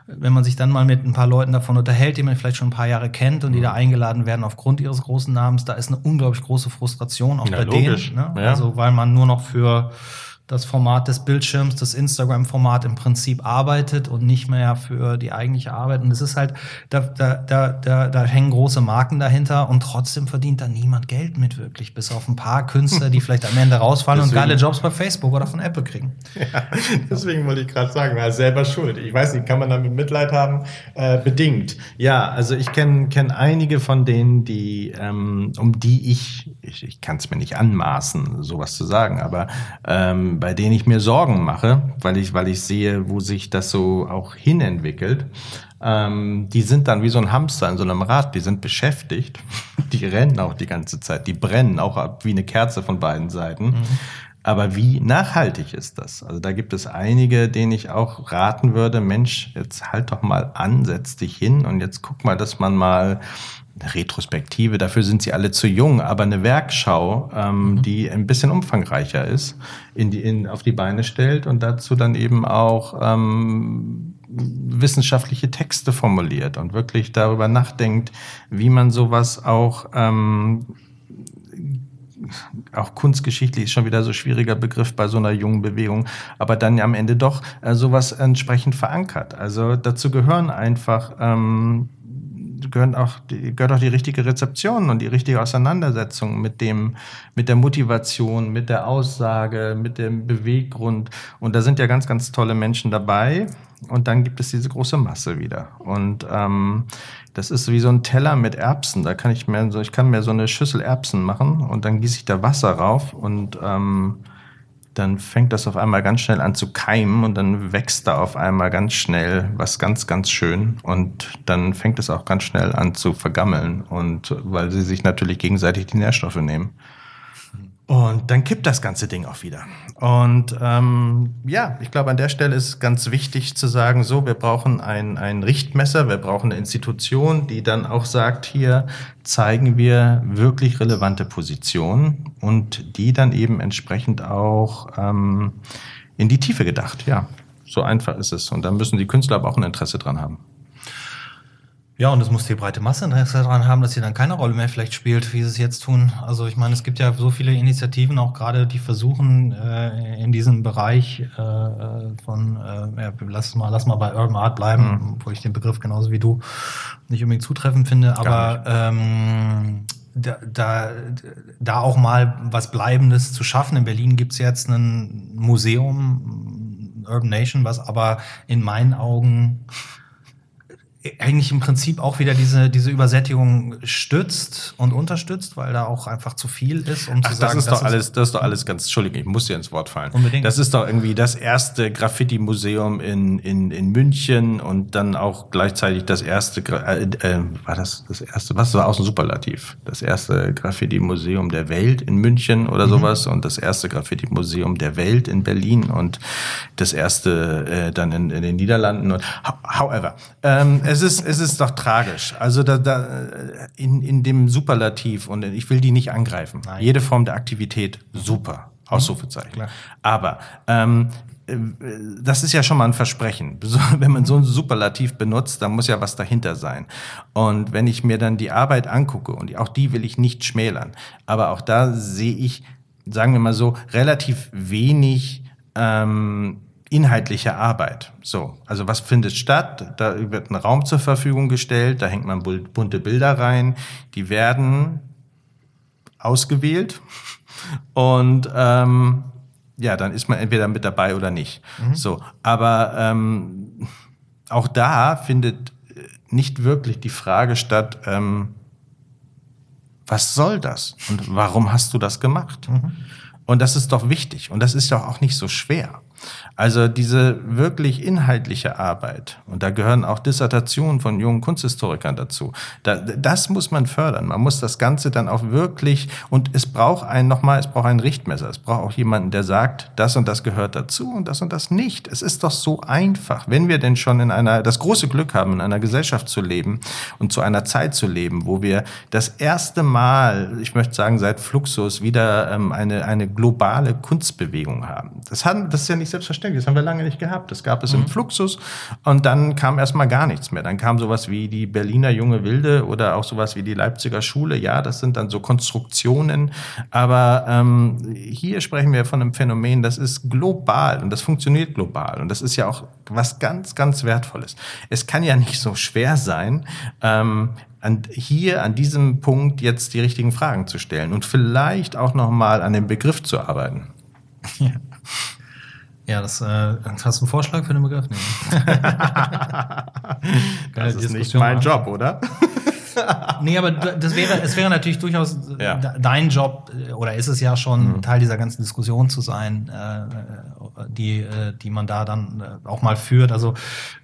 wenn man sich dann mal mit ein paar Leuten davon unterhält, die man vielleicht schon ein paar Jahre kennt und die da eingeladen werden aufgrund ihres großen Namens, da ist eine unglaublich große Frustration auch Ja, bei logisch. denen. Ne? Ja. Also weil man nur noch für das Format des Bildschirms, das Instagram-Format im Prinzip arbeitet und nicht mehr für die eigentliche Arbeit. Und es ist halt, da, da, da, da, da hängen große Marken dahinter und trotzdem verdient da niemand Geld mit wirklich, bis auf ein paar Künstler, die vielleicht am Ende rausfallen und Deswegen- geile Jobs bei Facebook oder von Apple kriegen. Ja, deswegen wollte ich gerade sagen, er ist selber schuld. Ich weiß nicht, kann man damit Mitleid haben? Äh, bedingt. Ja, also ich kenne kenn einige von denen, die, ähm, um die ich, ich, ich kann es mir nicht anmaßen, sowas zu sagen, aber ähm, bei denen ich mir Sorgen mache, weil ich, weil ich sehe, wo sich das so auch hinentwickelt. Ähm, die sind dann wie so ein Hamster in so einem Rad, die sind beschäftigt, die rennen auch die ganze Zeit, die brennen auch ab wie eine Kerze von beiden Seiten. Aber wie nachhaltig ist das? Also da gibt es einige, denen ich auch raten würde, Mensch, jetzt halt doch mal an, setz dich hin und jetzt guck mal, dass man mal eine Retrospektive, dafür sind sie alle zu jung, aber eine Werkschau, ähm, die ein bisschen umfangreicher ist, in die, in, auf die Beine stellt und dazu dann eben auch ähm, wissenschaftliche Texte formuliert und wirklich darüber nachdenkt, wie man sowas auch ähm, auch kunstgeschichtlich ist schon wieder so ein schwieriger Begriff bei so einer jungen Bewegung, aber dann am Ende doch äh, sowas entsprechend verankert. Also dazu gehören einfach ähm, gehören auch gehört auch die richtige Rezeption und die richtige Auseinandersetzung mit dem mit der Motivation, mit der Aussage, mit dem Beweggrund. Und da sind ja ganz ganz tolle Menschen dabei. Und dann gibt es diese große Masse wieder. Und ähm, das ist wie so ein Teller mit Erbsen. Da kann ich mir so, ich kann mir so eine Schüssel Erbsen machen und dann gieße ich da Wasser rauf und ähm, dann fängt das auf einmal ganz schnell an zu keimen und dann wächst da auf einmal ganz schnell was ganz, ganz schön und dann fängt es auch ganz schnell an zu vergammeln und weil sie sich natürlich gegenseitig die Nährstoffe nehmen. Und dann kippt das ganze Ding auch wieder. Und ähm, ja, ich glaube, an der Stelle ist ganz wichtig zu sagen, so, wir brauchen ein, ein Richtmesser, wir brauchen eine Institution, die dann auch sagt, hier zeigen wir wirklich relevante Positionen und die dann eben entsprechend auch ähm, in die Tiefe gedacht. Ja, so einfach ist es. Und da müssen die Künstler aber auch ein Interesse dran haben. Ja, und es muss die breite Masse Interesse daran haben, dass sie dann keine Rolle mehr vielleicht spielt, wie sie es jetzt tun. Also ich meine, es gibt ja so viele Initiativen, auch gerade die versuchen, äh, in diesem Bereich äh, von, äh, ja, lass mal, lass mal bei Urban Art bleiben, wo ich den Begriff genauso wie du nicht unbedingt zutreffend finde, aber ähm, da, da, da auch mal was Bleibendes zu schaffen. In Berlin gibt's jetzt ein Museum, Urban Nation, was aber in meinen Augen eigentlich im Prinzip auch wieder diese, diese Übersättigung stützt und unterstützt, weil da auch einfach zu viel ist, um Ach, zu sagen, das ist doch alles, das ist doch alles ganz, Entschuldigung, ich muss dir ins Wort fallen. Unbedingt. Das ist doch irgendwie das erste Graffiti-Museum in, in, in München und dann auch gleichzeitig das erste, äh, äh, war das das erste, was war aus dem Superlativ? Das erste Graffiti-Museum der Welt in München oder sowas und das erste Graffiti-Museum der Welt in Berlin und das erste äh, dann in, in den Niederlanden und ho- however, ähm, es ist, es ist doch tragisch. Also da, da in, in dem Superlativ und ich will die nicht angreifen. Nein. Jede Form der Aktivität super. Ausrufezeichen. Aber ähm, äh, das ist ja schon mal ein Versprechen. Wenn man so ein Superlativ benutzt, dann muss ja was dahinter sein. Und wenn ich mir dann die Arbeit angucke, und auch die will ich nicht schmälern, aber auch da sehe ich, sagen wir mal so, relativ wenig ähm, inhaltliche Arbeit. So, also was findet statt? Da wird ein Raum zur Verfügung gestellt, da hängt man bunte Bilder rein, die werden ausgewählt und ähm, ja, dann ist man entweder mit dabei oder nicht. So, aber ähm, auch da findet äh, nicht wirklich die Frage statt, ähm, was soll das und warum hast du das gemacht? Und das ist doch wichtig und das ist doch auch nicht so schwer. Also diese wirklich inhaltliche Arbeit, und da gehören auch Dissertationen von jungen Kunsthistorikern dazu, da, das muss man fördern. Man muss das Ganze dann auch wirklich, und es braucht ein, nochmal, es braucht ein Richtmesser. Es braucht auch jemanden, der sagt, das und das gehört dazu und das und das nicht. Es ist doch so einfach. Wenn wir denn schon in einer, das große Glück haben, in einer Gesellschaft zu leben und zu einer Zeit zu leben, wo wir das erste Mal, ich möchte sagen, seit Fluxus wieder ähm, eine, eine globale Kunstbewegung haben. Das, haben. das ist ja nicht selbstverständlich, das haben wir lange nicht gehabt. Das gab es mhm. im Fluxus und dann kam erstmal gar nichts mehr. Dann kam sowas wie die Berliner Junge Wilde oder auch sowas wie die Leipziger Schule. Ja, das sind dann so Konstruktionen, aber ähm, hier sprechen wir von einem Phänomen, das ist global und das funktioniert global und das ist ja auch was ganz, ganz Wertvolles. Es kann ja nicht so schwer sein, ähm, an, hier an diesem Punkt jetzt die richtigen Fragen zu stellen und vielleicht auch noch mal an dem Begriff zu arbeiten. Ja. Ja, das äh, hast du einen Vorschlag für den Begriff? Nee. das ist nicht mein Job, oder? nee, aber das wäre, es wäre natürlich durchaus ja. dein Job, äh, oder ist es ja schon, mhm. Teil dieser ganzen Diskussion zu sein, äh, die, äh, die man da dann auch mal führt. Also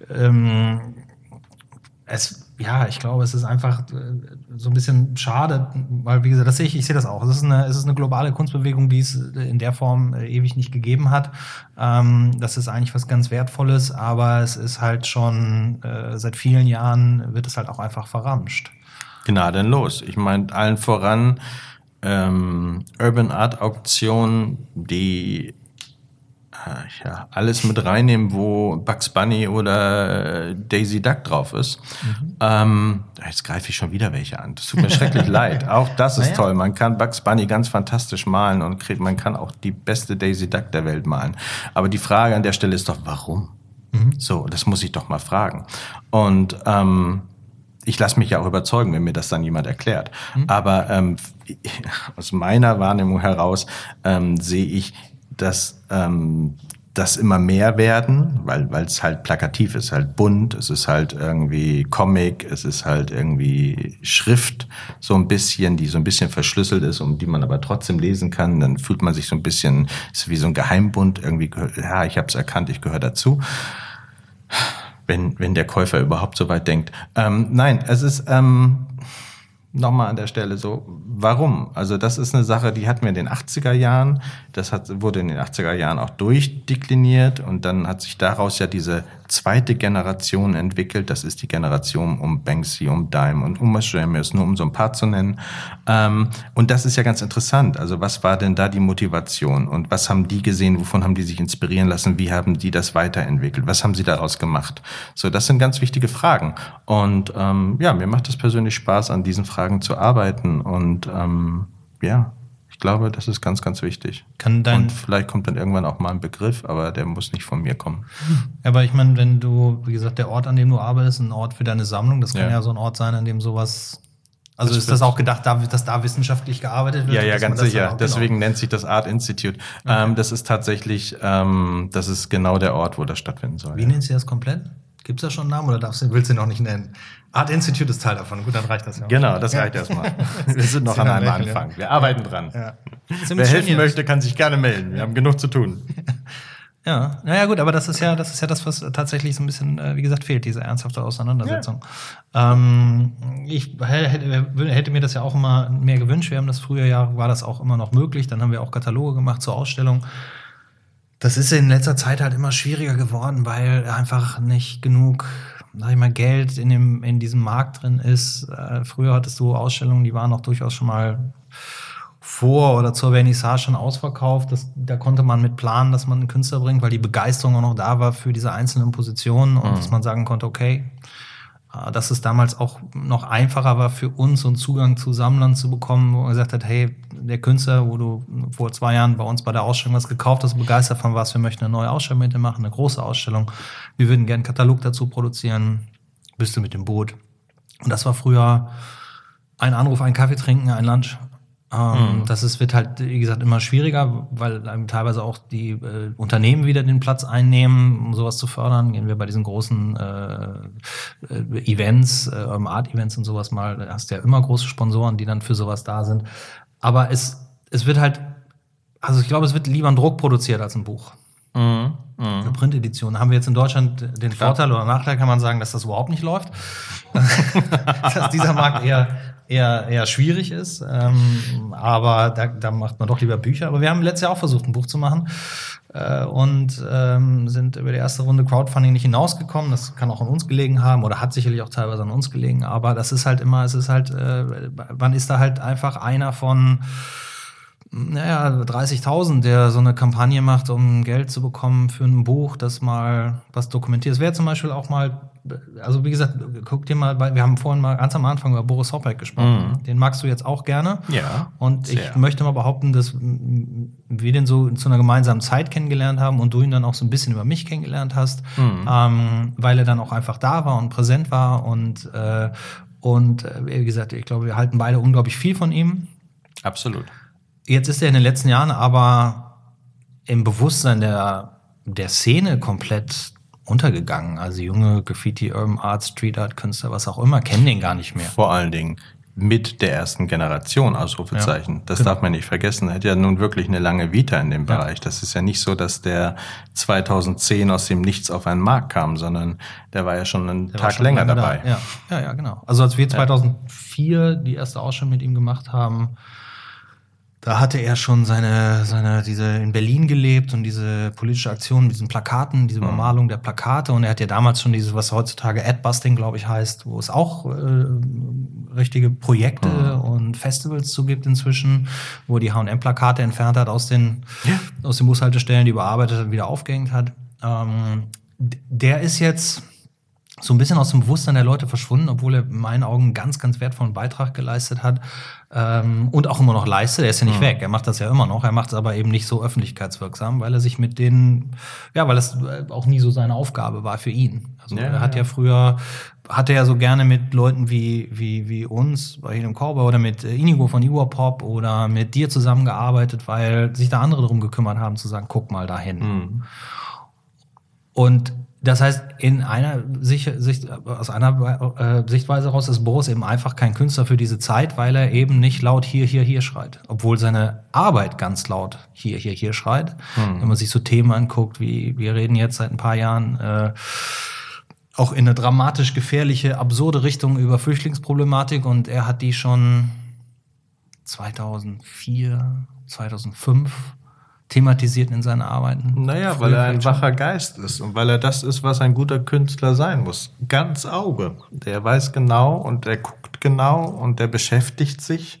ähm, es ja, ich glaube, es ist einfach äh, so ein bisschen schade, weil, wie gesagt, das sehe ich, ich sehe das auch. Es ist eine, es ist eine globale Kunstbewegung, die es in der Form äh, ewig nicht gegeben hat. Ähm, das ist eigentlich was ganz Wertvolles, aber es ist halt schon, äh, seit vielen Jahren wird es halt auch einfach verramscht. Gnadenlos. Ich meine, allen voran ähm, Urban Art Auktionen, die äh, ja, alles mit reinnehmen, wo Bugs Bunny oder äh, Daisy Duck drauf ist. Mhm. Ähm, jetzt greife ich schon wieder welche an. Das tut mir schrecklich leid. Auch das ist naja. toll. Man kann Bugs Bunny ganz fantastisch malen und kriegt, man kann auch die beste Daisy Duck der Welt malen. Aber die Frage an der Stelle ist doch, warum? Mhm. So, das muss ich doch mal fragen. Und ähm, ich lasse mich ja auch überzeugen, wenn mir das dann jemand erklärt. Mhm. Aber ähm, aus meiner Wahrnehmung heraus ähm, sehe ich dass ähm, das immer mehr werden, weil es halt plakativ ist, halt bunt, es ist halt irgendwie Comic, es ist halt irgendwie Schrift so ein bisschen, die so ein bisschen verschlüsselt ist und die man aber trotzdem lesen kann. Dann fühlt man sich so ein bisschen, ist wie so ein Geheimbund irgendwie. Ja, ich habe es erkannt, ich gehöre dazu. Wenn wenn der Käufer überhaupt so weit denkt. Ähm, nein, es ist ähm, nochmal an der Stelle so, warum? Also das ist eine Sache, die hatten wir in den 80er Jahren, das hat, wurde in den 80er Jahren auch durchdekliniert und dann hat sich daraus ja diese zweite Generation entwickelt, das ist die Generation um Banksy, um Dime und um Mashremius, nur um so ein paar zu nennen. Ähm, und das ist ja ganz interessant, also was war denn da die Motivation? Und was haben die gesehen, wovon haben die sich inspirieren lassen, wie haben die das weiterentwickelt, was haben sie daraus gemacht? So, das sind ganz wichtige Fragen. Und ähm, ja, mir macht es persönlich Spaß, an diesen Fragen zu arbeiten. Und ähm, ja, glaube, das ist ganz, ganz wichtig. Kann dein und vielleicht kommt dann irgendwann auch mal ein Begriff, aber der muss nicht von mir kommen. Aber ich meine, wenn du, wie gesagt, der Ort, an dem du arbeitest, ein Ort für deine Sammlung, das kann ja, ja so ein Ort sein, an dem sowas also das ist das auch gedacht, dass da wissenschaftlich gearbeitet wird? Ja, ja, ganz sicher. Genau Deswegen nennt sich das Art Institute. Okay. Ähm, das ist tatsächlich, ähm, das ist genau der Ort, wo das stattfinden soll. Wie ja. nennt sie das komplett? Gibt es da schon einen Namen oder darfst, willst du ihn noch nicht nennen? Art Institute ist Teil davon. Gut, dann reicht das ja. Auch. Genau, das reicht ja. erstmal. Wir sind noch an einem Anfang. Wir arbeiten dran. Ja. Wer helfen möchte, kann sich gerne melden. Wir haben genug zu tun. Ja, naja gut, aber das ist ja, das ist ja das, was tatsächlich so ein bisschen, äh, wie gesagt, fehlt, diese ernsthafte Auseinandersetzung. Ja. Ähm, ich hätte, hätte, mir das ja auch immer mehr gewünscht. Wir haben das früher ja, war das auch immer noch möglich. Dann haben wir auch Kataloge gemacht zur Ausstellung. Das ist in letzter Zeit halt immer schwieriger geworden, weil einfach nicht genug sag ich mal, Geld in, dem, in diesem Markt drin ist. Äh, früher hattest du Ausstellungen, die waren auch durchaus schon mal vor oder zur Vernissage schon ausverkauft. Das, da konnte man mit planen, dass man einen Künstler bringt, weil die Begeisterung auch noch da war für diese einzelnen Positionen und mhm. dass man sagen konnte, okay, dass es damals auch noch einfacher war für uns, so einen Zugang zu Sammlern zu bekommen, wo man gesagt hat, hey, der Künstler, wo du vor zwei Jahren bei uns bei der Ausstellung was gekauft hast, begeistert von was, wir möchten eine neue Ausstellung mit dir machen, eine große Ausstellung, wir würden gerne einen Katalog dazu produzieren, bist du mit dem Boot. Und das war früher ein Anruf, ein Kaffee trinken, ein Lunch ähm, mhm. Das ist, wird halt, wie gesagt, immer schwieriger, weil ähm, teilweise auch die äh, Unternehmen wieder den Platz einnehmen, um sowas zu fördern. Gehen wir bei diesen großen äh, äh, Events, äh, Art-Events und sowas mal, da hast du ja immer große Sponsoren, die dann für sowas da sind. Aber es, es wird halt, also ich glaube, es wird lieber ein Druck produziert als ein Buch. Mhm. Mhm. Eine Printedition. Haben wir jetzt in Deutschland den Klar. Vorteil oder Nachteil, kann man sagen, dass das überhaupt nicht läuft. dass dieser Markt eher, eher, eher schwierig ist. Ähm, aber da, da macht man doch lieber Bücher. Aber wir haben letztes Jahr auch versucht, ein Buch zu machen äh, und ähm, sind über die erste Runde Crowdfunding nicht hinausgekommen. Das kann auch an uns gelegen haben oder hat sicherlich auch teilweise an uns gelegen. Aber das ist halt immer, es ist halt, äh, man ist da halt einfach einer von naja, 30.000, der so eine Kampagne macht, um Geld zu bekommen für ein Buch, das mal was dokumentiert. Es wäre zum Beispiel auch mal, also wie gesagt, guck dir mal, wir haben vorhin mal ganz am Anfang über Boris Hoppek gesprochen. Mhm. Den magst du jetzt auch gerne. Ja. Und sehr. ich möchte mal behaupten, dass wir den so zu einer gemeinsamen Zeit kennengelernt haben und du ihn dann auch so ein bisschen über mich kennengelernt hast, mhm. ähm, weil er dann auch einfach da war und präsent war und, äh, und äh, wie gesagt, ich glaube, wir halten beide unglaublich viel von ihm. Absolut. Jetzt ist er in den letzten Jahren aber im Bewusstsein der, der Szene komplett untergegangen. Also junge Graffiti, Urban Art, Street Art Künstler, was auch immer, kennen den gar nicht mehr. Vor allen Dingen mit der ersten Generation, Ausrufezeichen. Ja, das genau. darf man nicht vergessen. Er hat ja nun wirklich eine lange Vita in dem Bereich. Ja. Das ist ja nicht so, dass der 2010 aus dem Nichts auf einen Markt kam, sondern der war ja schon einen der Tag schon länger dabei. Da. Ja. ja, ja, genau. Also als wir 2004 die erste Ausstellung mit ihm gemacht haben, da hatte er schon seine, seine, diese in Berlin gelebt und diese politische Aktion mit diesen Plakaten, diese Übermalung der Plakate. Und er hat ja damals schon dieses, was heutzutage Adbusting, glaube ich, heißt, wo es auch äh, richtige Projekte mhm. und Festivals zu gibt inzwischen, wo er die H&M-Plakate entfernt hat aus den, ja. aus den Bushaltestellen, die überarbeitet hat, wieder aufgehängt hat. Ähm, der ist jetzt so ein bisschen aus dem Bewusstsein der Leute verschwunden, obwohl er in meinen Augen einen ganz, ganz wertvollen Beitrag geleistet hat ähm, und auch immer noch leistet. Er ist ja nicht mhm. weg, er macht das ja immer noch, er macht es aber eben nicht so öffentlichkeitswirksam, weil er sich mit denen, ja, weil es auch nie so seine Aufgabe war für ihn. Also ja, er hat ja. ja früher, hatte ja so gerne mit Leuten wie, wie, wie uns bei Helium Korber oder mit Inigo von Igor Pop oder mit dir zusammengearbeitet, weil sich da andere darum gekümmert haben, zu sagen, guck mal dahin. Mhm. Und das heißt, in einer Sicht, Sicht aus einer äh, Sichtweise heraus ist Boris eben einfach kein Künstler für diese Zeit, weil er eben nicht laut hier, hier, hier schreit. Obwohl seine Arbeit ganz laut hier, hier, hier schreit. Hm. Wenn man sich so Themen anguckt, wie wir reden jetzt seit ein paar Jahren äh, auch in eine dramatisch gefährliche, absurde Richtung über Flüchtlingsproblematik und er hat die schon 2004, 2005 thematisiert in seinen Arbeiten. Naja, weil er ein wacher Geist ist und weil er das ist, was ein guter Künstler sein muss. Ganz Auge. Der weiß genau und der guckt genau und der beschäftigt sich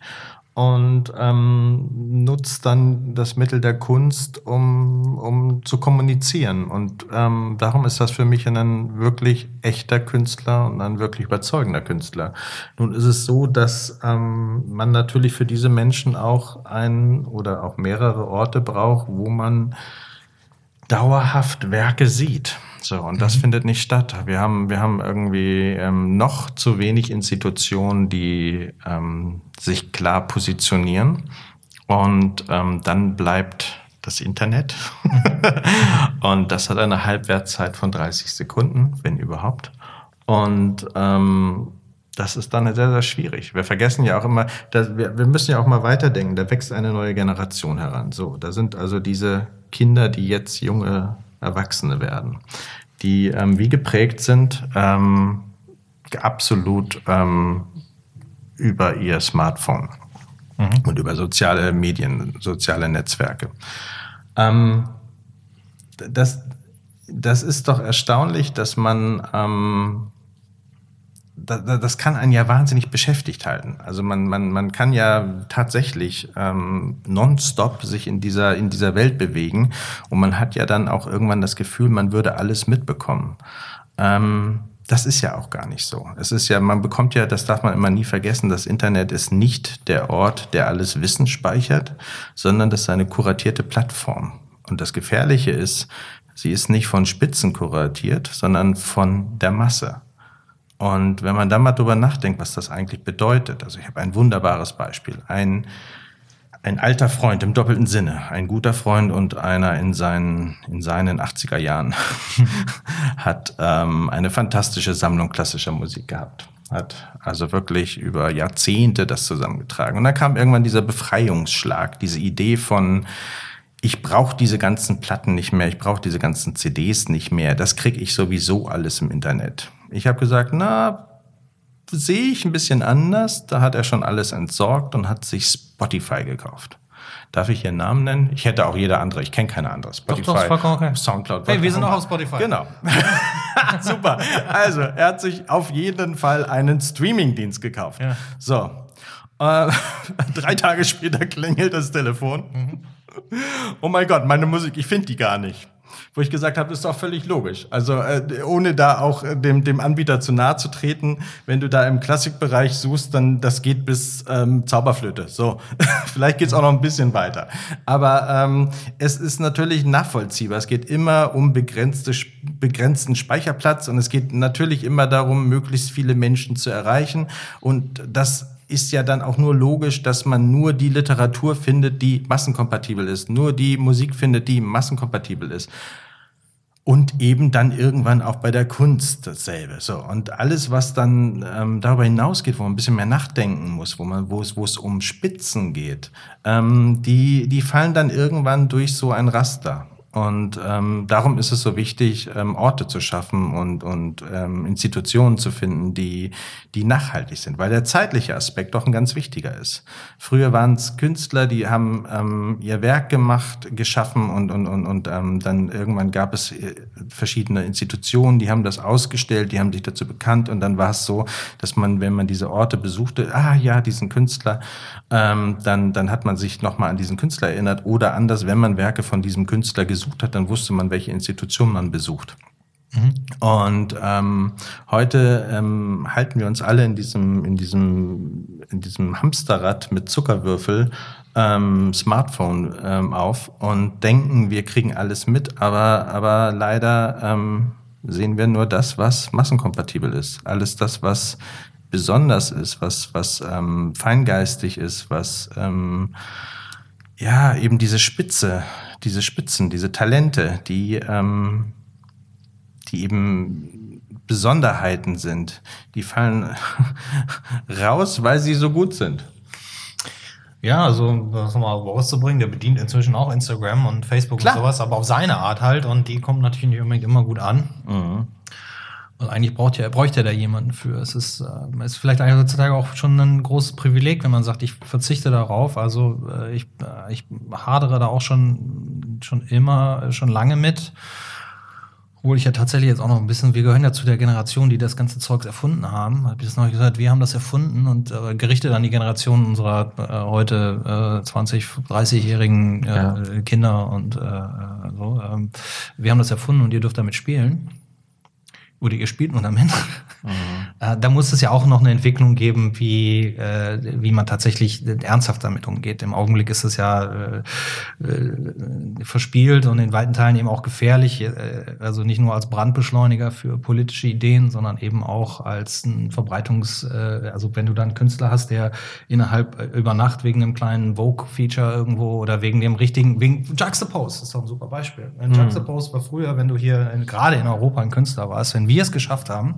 und ähm, nutzt dann das Mittel der Kunst, um, um zu kommunizieren. Und ähm, darum ist das für mich ein wirklich echter Künstler und ein wirklich überzeugender Künstler. Nun ist es so, dass ähm, man natürlich für diese Menschen auch ein oder auch mehrere Orte braucht, wo man dauerhaft Werke sieht. So, und das mhm. findet nicht statt. Wir haben, wir haben irgendwie ähm, noch zu wenig Institutionen, die ähm, sich klar positionieren. Und ähm, dann bleibt das Internet. und das hat eine Halbwertszeit von 30 Sekunden, wenn überhaupt. Und ähm, das ist dann sehr, sehr schwierig. Wir vergessen ja auch immer, dass wir, wir müssen ja auch mal weiterdenken. Da wächst eine neue Generation heran. So, da sind also diese Kinder, die jetzt junge Erwachsene werden, die ähm, wie geprägt sind, ähm, absolut ähm, über ihr Smartphone mhm. und über soziale Medien, soziale Netzwerke. Ähm, das, das ist doch erstaunlich, dass man ähm, das kann einen ja wahnsinnig beschäftigt halten. Also man, man, man kann ja tatsächlich ähm, nonstop sich in dieser, in dieser Welt bewegen und man hat ja dann auch irgendwann das Gefühl, man würde alles mitbekommen. Ähm, das ist ja auch gar nicht so. Es ist ja, man bekommt ja, das darf man immer nie vergessen, das Internet ist nicht der Ort, der alles Wissen speichert, sondern das ist eine kuratierte Plattform. Und das Gefährliche ist, sie ist nicht von Spitzen kuratiert, sondern von der Masse. Und wenn man dann mal drüber nachdenkt, was das eigentlich bedeutet, also ich habe ein wunderbares Beispiel. Ein, ein alter Freund im doppelten Sinne, ein guter Freund und einer in seinen, in seinen 80er Jahren hat ähm, eine fantastische Sammlung klassischer Musik gehabt. Hat also wirklich über Jahrzehnte das zusammengetragen. Und dann kam irgendwann dieser Befreiungsschlag, diese Idee von, ich brauche diese ganzen Platten nicht mehr, ich brauche diese ganzen CDs nicht mehr, das kriege ich sowieso alles im Internet. Ich habe gesagt, na, sehe ich ein bisschen anders. Da hat er schon alles entsorgt und hat sich Spotify gekauft. Darf ich Ihren Namen nennen? Ich hätte auch jeder andere. Ich kenne keine andere. Spotify, doch, doch, okay. Soundcloud. Hey, wir sind auch auf Spotify. Genau. Super. Also, er hat sich auf jeden Fall einen Streamingdienst gekauft. Ja. So. Äh, drei Tage später klingelt das Telefon. Mhm. Oh mein Gott, meine Musik, ich finde die gar nicht wo ich gesagt habe, ist doch völlig logisch. Also äh, ohne da auch äh, dem, dem Anbieter zu nahe zu treten, wenn du da im Klassikbereich suchst, dann das geht bis ähm, Zauberflöte. So, vielleicht geht's auch noch ein bisschen weiter. Aber ähm, es ist natürlich nachvollziehbar. Es geht immer um begrenzte, begrenzten Speicherplatz und es geht natürlich immer darum, möglichst viele Menschen zu erreichen. Und das ist ja dann auch nur logisch, dass man nur die Literatur findet, die massenkompatibel ist, nur die Musik findet, die massenkompatibel ist. Und eben dann irgendwann auch bei der Kunst dasselbe. So und alles, was dann ähm, darüber hinausgeht, wo man ein bisschen mehr nachdenken muss, wo man, wo es, um Spitzen geht, ähm, die, die fallen dann irgendwann durch so ein Raster. Und ähm, darum ist es so wichtig, ähm, Orte zu schaffen und, und ähm, Institutionen zu finden, die, die nachhaltig sind, weil der zeitliche Aspekt doch ein ganz wichtiger ist. Früher waren es Künstler, die haben ähm, ihr Werk gemacht, geschaffen und, und, und, und ähm, dann irgendwann gab es äh, verschiedene Institutionen, die haben das ausgestellt, die haben sich dazu bekannt und dann war es so, dass man, wenn man diese Orte besuchte, ah ja, diesen Künstler, ähm, dann, dann hat man sich nochmal an diesen Künstler erinnert oder anders, wenn man Werke von diesem Künstler besucht hat, dann wusste man, welche Institution man besucht. Mhm. Und ähm, heute ähm, halten wir uns alle in diesem, in diesem, in diesem Hamsterrad mit Zuckerwürfel ähm, Smartphone ähm, auf und denken, wir kriegen alles mit, aber, aber leider ähm, sehen wir nur das, was massenkompatibel ist. Alles das, was besonders ist, was, was ähm, feingeistig ist, was ähm, ja eben diese Spitze, diese Spitzen, diese Talente, die, ähm, die eben Besonderheiten sind, die fallen raus, weil sie so gut sind. Ja, also was nochmal rauszubringen, der bedient inzwischen auch Instagram und Facebook Klar. und sowas, aber auf seine Art halt und die kommt natürlich nicht unbedingt immer gut an. Mhm. Und eigentlich braucht ja, bräuchte er da jemanden für. Es ist, äh, ist vielleicht heutzutage auch schon ein großes Privileg, wenn man sagt, ich verzichte darauf. Also äh, ich, äh, ich hadere da auch schon, schon immer, schon lange mit. Obwohl ich ja tatsächlich jetzt auch noch ein bisschen, wir gehören ja zu der Generation, die das ganze Zeugs erfunden haben. Hab ich das noch gesagt, wir haben das erfunden und äh, gerichtet an die Generation unserer äh, heute äh, 20, 30-jährigen äh, ja. Kinder und äh, äh, so. Ähm, wir haben das erfunden und ihr dürft damit spielen oder ihr spielt nur damit. Mhm. Äh, da muss es ja auch noch eine Entwicklung geben, wie, äh, wie man tatsächlich ernsthaft damit umgeht. Im Augenblick ist es ja äh, äh, verspielt und in weiten Teilen eben auch gefährlich. Äh, also nicht nur als Brandbeschleuniger für politische Ideen, sondern eben auch als ein Verbreitungs-, also wenn du dann einen Künstler hast, der innerhalb über Nacht wegen einem kleinen Vogue-Feature irgendwo oder wegen dem richtigen, wegen Juxtapose, ist doch ein super Beispiel. Ein mhm. Juxtapose war früher, wenn du hier gerade in Europa ein Künstler warst, wenn wir es geschafft haben,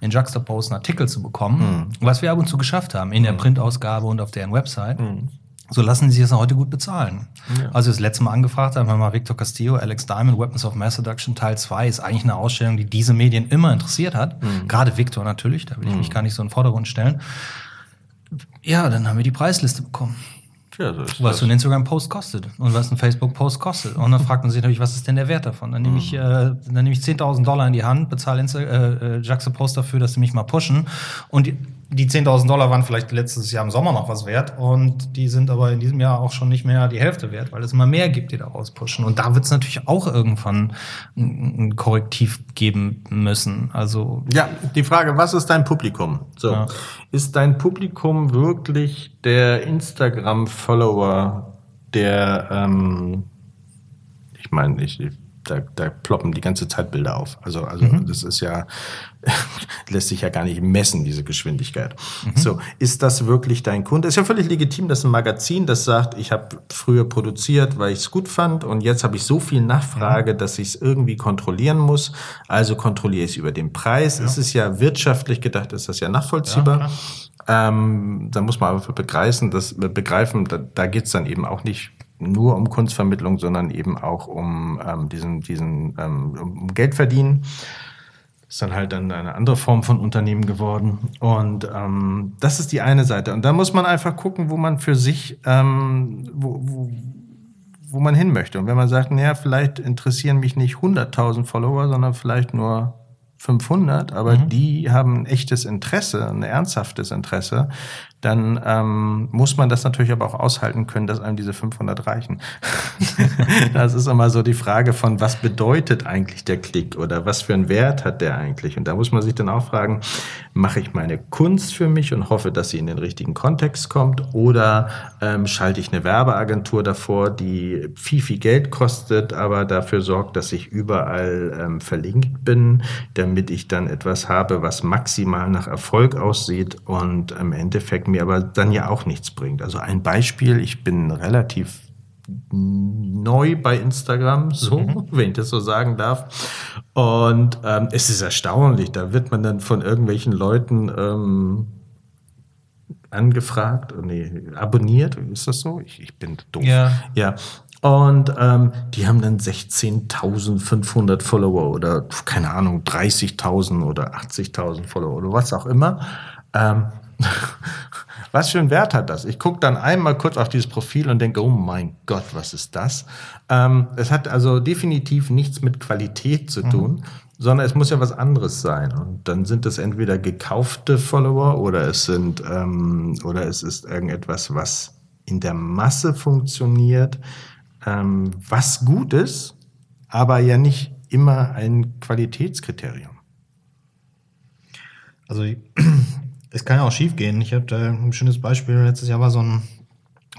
in Juxtapose einen Artikel zu bekommen, mhm. was wir ab und zu geschafft haben, in der hm. Printausgabe und auf deren Website, mhm. so lassen sie es heute gut bezahlen. Ja. Also das letzte Mal angefragt haben wir mal Victor Castillo, Alex Diamond, Weapons of Mass Seduction Teil 2 ist eigentlich eine Ausstellung, die diese Medien immer interessiert hat. Mhm. Gerade Victor natürlich, da will ich hm. mich gar nicht so in den Vordergrund stellen. Ja, dann haben wir die Preisliste bekommen. Ja, so ist was das. so ein Instagram-Post kostet und was ein Facebook-Post kostet. Und dann fragt man sich natürlich, was ist denn der Wert davon? Dann nehme ich, mhm. äh, dann nehme ich 10.000 Dollar in die Hand, bezahle Insta äh, äh, Juxtapost dafür, dass sie mich mal pushen. Und die, die 10.000 Dollar waren vielleicht letztes Jahr im Sommer noch was wert und die sind aber in diesem Jahr auch schon nicht mehr die Hälfte wert, weil es immer mehr gibt, die daraus pushen. Und da wird es natürlich auch irgendwann ein, Korrektiv geben müssen. Also ja, die Frage, was ist dein Publikum? So, ja. ist dein Publikum wirklich der Instagram-Follower, der ähm, ich meine, ich, da, da ploppen die ganze Zeit Bilder auf. Also, also mhm. das ist ja, lässt sich ja gar nicht messen, diese Geschwindigkeit. Mhm. So, ist das wirklich dein Kunde? Ist ja völlig legitim, dass ein Magazin, das sagt, ich habe früher produziert, weil ich es gut fand und jetzt habe ich so viel Nachfrage, mhm. dass ich es irgendwie kontrollieren muss. Also kontrolliere ich es über den Preis. Ja. Es ist ja wirtschaftlich gedacht, ist das ja nachvollziehbar. Ja, ähm, da muss man aber begreifen, dass, begreifen da, da geht es dann eben auch nicht nur um Kunstvermittlung, sondern eben auch um ähm, diesen, diesen ähm, um Geld verdienen. Ist dann halt dann eine andere Form von Unternehmen geworden. Und ähm, das ist die eine Seite. Und da muss man einfach gucken, wo man für sich, ähm, wo, wo, wo man hin möchte. Und wenn man sagt, naja, vielleicht interessieren mich nicht 100.000 Follower, sondern vielleicht nur 500, aber mhm. die haben ein echtes Interesse, ein ernsthaftes Interesse, dann ähm, muss man das natürlich aber auch aushalten können, dass einem diese 500 reichen. das ist immer so die Frage von, was bedeutet eigentlich der Klick oder was für einen Wert hat der eigentlich? Und da muss man sich dann auch fragen, mache ich meine Kunst für mich und hoffe, dass sie in den richtigen Kontext kommt oder ähm, schalte ich eine Werbeagentur davor, die viel, viel Geld kostet, aber dafür sorgt, dass ich überall ähm, verlinkt bin, damit ich dann etwas habe, was maximal nach Erfolg aussieht und im Endeffekt mir aber dann ja auch nichts bringt. Also ein Beispiel, ich bin relativ neu bei Instagram, so, mhm. wenn ich das so sagen darf. Und ähm, es ist erstaunlich, da wird man dann von irgendwelchen Leuten ähm, angefragt, nee, abonniert, ist das so? Ich, ich bin doof. Ja. ja. Und ähm, die haben dann 16.500 Follower oder keine Ahnung, 30.000 oder 80.000 Follower oder was auch immer. Was für einen Wert hat das? Ich gucke dann einmal kurz auf dieses Profil und denke, oh mein Gott, was ist das? Ähm, es hat also definitiv nichts mit Qualität zu tun, mhm. sondern es muss ja was anderes sein. Und dann sind es entweder gekaufte Follower oder es sind ähm, oder es ist irgendetwas, was in der Masse funktioniert, ähm, was gut ist, aber ja nicht immer ein Qualitätskriterium. Also es kann ja auch schief gehen. Ich habe da ein schönes Beispiel. Letztes Jahr war so ein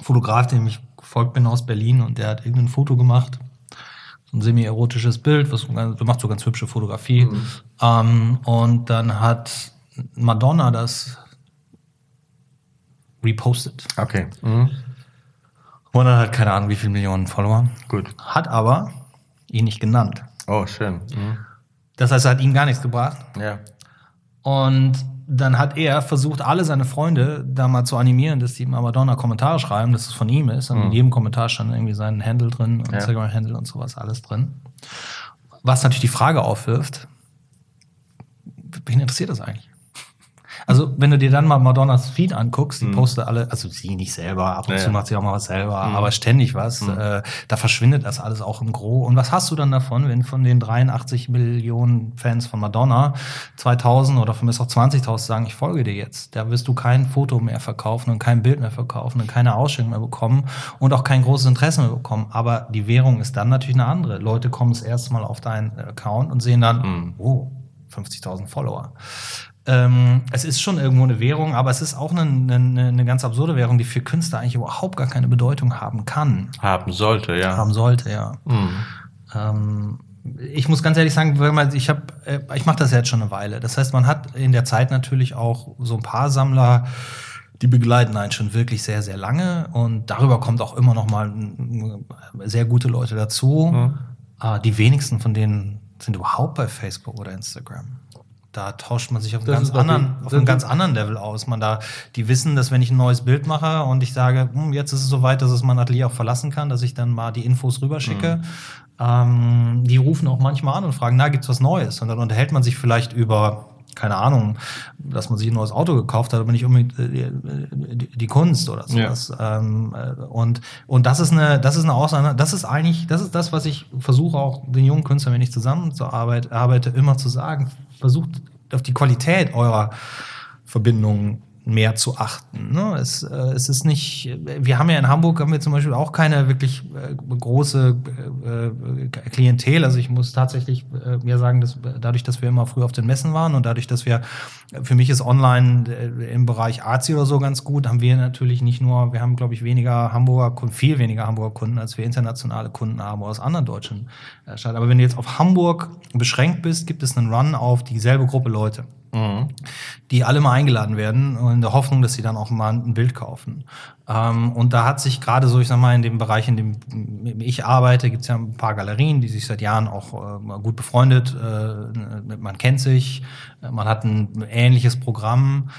Fotograf, dem ich gefolgt bin aus Berlin und der hat irgendein Foto gemacht. So ein semi-erotisches Bild, was macht so ganz hübsche Fotografie. Mhm. Ähm, und dann hat Madonna das repostet. Okay. Mhm. Und dann hat keine Ahnung, wie viele Millionen Follower. Gut. Hat aber ihn nicht genannt. Oh, schön. Mhm. Das heißt, er hat ihm gar nichts gebracht. Ja. Und dann hat er versucht, alle seine Freunde da mal zu animieren, dass die mal Madonna Kommentare schreiben, dass es von ihm ist. Und mhm. in jedem Kommentar stand irgendwie sein Handle drin, ja. Instagram-Handle und sowas, alles drin. Was natürlich die Frage aufwirft, wen interessiert das eigentlich? Also, wenn du dir dann mal Madonnas Feed anguckst, die mhm. postet alle, also sie nicht selber, ab und ja, zu macht sie auch mal was selber, mhm. aber ständig was, mhm. äh, da verschwindet das alles auch im Gro. Und was hast du dann davon, wenn von den 83 Millionen Fans von Madonna 2000 oder von mir auch 20.000 sagen, ich folge dir jetzt? Da wirst du kein Foto mehr verkaufen und kein Bild mehr verkaufen und keine Ausstellung mehr bekommen und auch kein großes Interesse mehr bekommen. Aber die Währung ist dann natürlich eine andere. Leute kommen das erste Mal auf deinen Account und sehen dann, mhm. oh, 50.000 Follower. Ähm, es ist schon irgendwo eine Währung, aber es ist auch eine, eine, eine, ganz absurde Währung, die für Künstler eigentlich überhaupt gar keine Bedeutung haben kann. Haben sollte, ja. Haben sollte, ja. Mhm. Ähm, ich muss ganz ehrlich sagen, ich habe, äh, ich mache das jetzt schon eine Weile. Das heißt, man hat in der Zeit natürlich auch so ein paar Sammler, die begleiten einen schon wirklich sehr, sehr lange und darüber kommt auch immer noch mal sehr gute Leute dazu. Mhm. Die wenigsten von denen sind überhaupt bei Facebook oder Instagram da tauscht man sich auf, einem ganz, anderen, auf einem ganz anderen Level aus. Man da, die wissen, dass wenn ich ein neues Bild mache und ich sage, hm, jetzt ist es soweit, dass es mein Atelier auch verlassen kann, dass ich dann mal die Infos rüberschicke. Mhm. Ähm, die rufen auch manchmal an und fragen, na, gibt's was Neues? Und dann unterhält man sich vielleicht über keine Ahnung, dass man sich ein neues Auto gekauft hat, aber nicht unbedingt äh, die, die Kunst oder sowas. Ja. Ähm, äh, und, und das ist eine, das ist eine Aussage, das ist eigentlich, das ist das, was ich versuche auch den jungen Künstlern, wenn ich zusammenarbeite, arbeite, immer zu sagen. Versucht auf die Qualität eurer Verbindungen mehr zu achten. Ne? Es, äh, es ist nicht, wir haben ja in Hamburg haben wir zum Beispiel auch keine wirklich äh, große äh, Klientel. Also ich muss tatsächlich äh, mir sagen, dass dadurch, dass wir immer früh auf den Messen waren und dadurch, dass wir, für mich ist online äh, im Bereich Arzi oder so ganz gut, haben wir natürlich nicht nur, wir haben glaube ich weniger Hamburger Kunden, viel weniger Hamburger Kunden, als wir internationale Kunden haben aus anderen deutschen äh, Städten. Aber wenn du jetzt auf Hamburg beschränkt bist, gibt es einen Run auf dieselbe Gruppe Leute mhm. die alle mal eingeladen werden in der Hoffnung, dass sie dann auch mal ein Bild kaufen. Ähm, und da hat sich gerade so, ich sag mal, in dem Bereich, in dem ich arbeite, gibt es ja ein paar Galerien, die sich seit Jahren auch äh, gut befreundet. Äh, man kennt sich, man hat ein ähnliches Programm.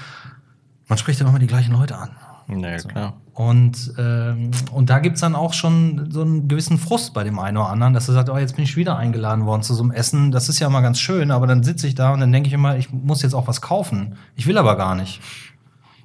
Man spricht dann immer die gleichen Leute an. Naja, so. klar. Und, ähm, und da gibt's dann auch schon so einen gewissen Frust bei dem einen oder anderen, dass er sagt, oh, jetzt bin ich wieder eingeladen worden zu so einem Essen. Das ist ja mal ganz schön, aber dann sitze ich da und dann denke ich immer, ich muss jetzt auch was kaufen. Ich will aber gar nicht.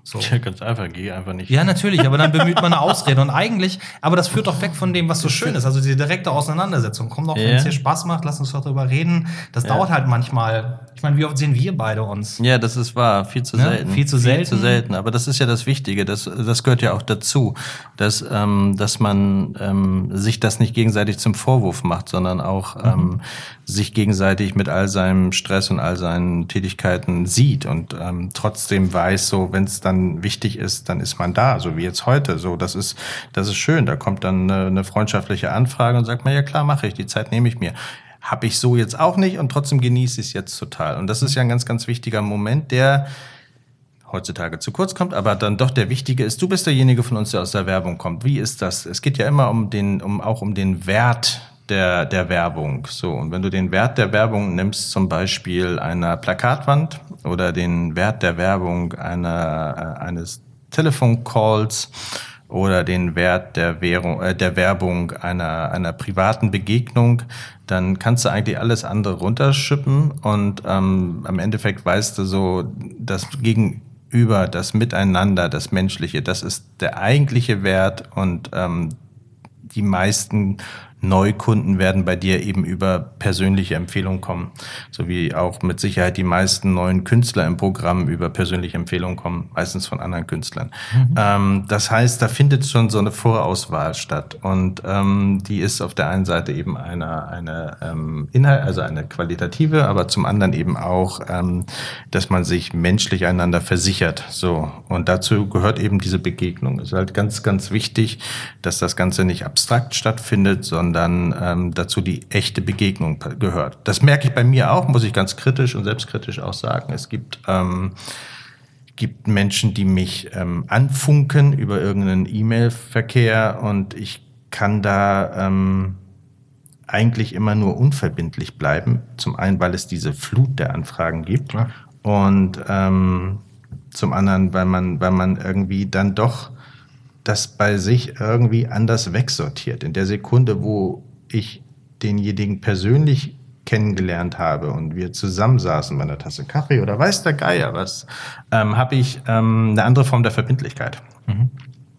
So. Ja, ganz einfach, geh einfach nicht. Ja, natürlich, aber dann bemüht man eine Ausrede. Und eigentlich, aber das führt doch weg von dem, was so schön ist. Also diese direkte Auseinandersetzung. Komm doch, wenn Ja. es dir Spaß macht, lass uns doch drüber reden. Das dauert halt manchmal. Ich meine, wie oft sehen wir beide uns? Ja, das ist wahr. Viel zu Ne? selten. Viel zu selten. Viel zu selten. Aber das ist ja das Wichtige. Das, das gehört ja auch dazu, dass, ähm, dass man ähm, sich das nicht gegenseitig zum Vorwurf macht, sondern auch ähm, sich gegenseitig mit all seinem Stress und all seinen Tätigkeiten sieht und ähm, trotzdem weiß, so wenn es dann wichtig ist, dann ist man da, so wie jetzt heute. So, das ist, das ist schön. Da kommt dann eine, eine freundschaftliche Anfrage und sagt man, ja klar, mache ich, die Zeit nehme ich mir. Habe ich so jetzt auch nicht und trotzdem genieße ich es jetzt total. Und das ist ja ein ganz, ganz wichtiger Moment, der heutzutage zu kurz kommt, aber dann doch der wichtige ist. Du bist derjenige von uns, der aus der Werbung kommt. Wie ist das? Es geht ja immer um den, um auch um den Wert der, der Werbung. So. Und wenn du den Wert der Werbung nimmst, zum Beispiel einer Plakatwand oder den Wert der Werbung einer, äh, eines Telefoncalls oder den Wert der, Währung, äh, der Werbung einer, einer privaten Begegnung, dann kannst du eigentlich alles andere runterschippen und ähm, am Endeffekt weißt du so, das Gegenüber, das Miteinander, das Menschliche, das ist der eigentliche Wert und ähm, die meisten Neukunden werden bei dir eben über persönliche Empfehlungen kommen, so wie auch mit Sicherheit die meisten neuen Künstler im Programm über persönliche Empfehlungen kommen, meistens von anderen Künstlern. Ähm, das heißt, da findet schon so eine Vorauswahl statt und ähm, die ist auf der einen Seite eben eine, eine ähm, Inhalt, also eine qualitative, aber zum anderen eben auch, ähm, dass man sich menschlich einander versichert. So und dazu gehört eben diese Begegnung. Es ist halt ganz, ganz wichtig, dass das Ganze nicht abstrakt stattfindet, sondern ähm, dazu die echte Begegnung gehört. Das merke ich bei mir auch, muss ich ganz kritisch und selbstkritisch auch sagen. Es gibt ähm, gibt Menschen, die mich ähm, anfunken über irgendeinen E-Mail-Verkehr und ich kann da ähm, eigentlich immer nur unverbindlich bleiben. Zum einen, weil es diese Flut der Anfragen gibt Klar. und ähm, zum anderen, weil man, weil man irgendwie dann doch das bei sich irgendwie anders wegsortiert. In der Sekunde, wo ich denjenigen persönlich kennengelernt habe und wir zusammensaßen bei einer Tasse Kaffee oder weiß der Geier was, ähm, habe ich ähm, eine andere Form der Verbindlichkeit.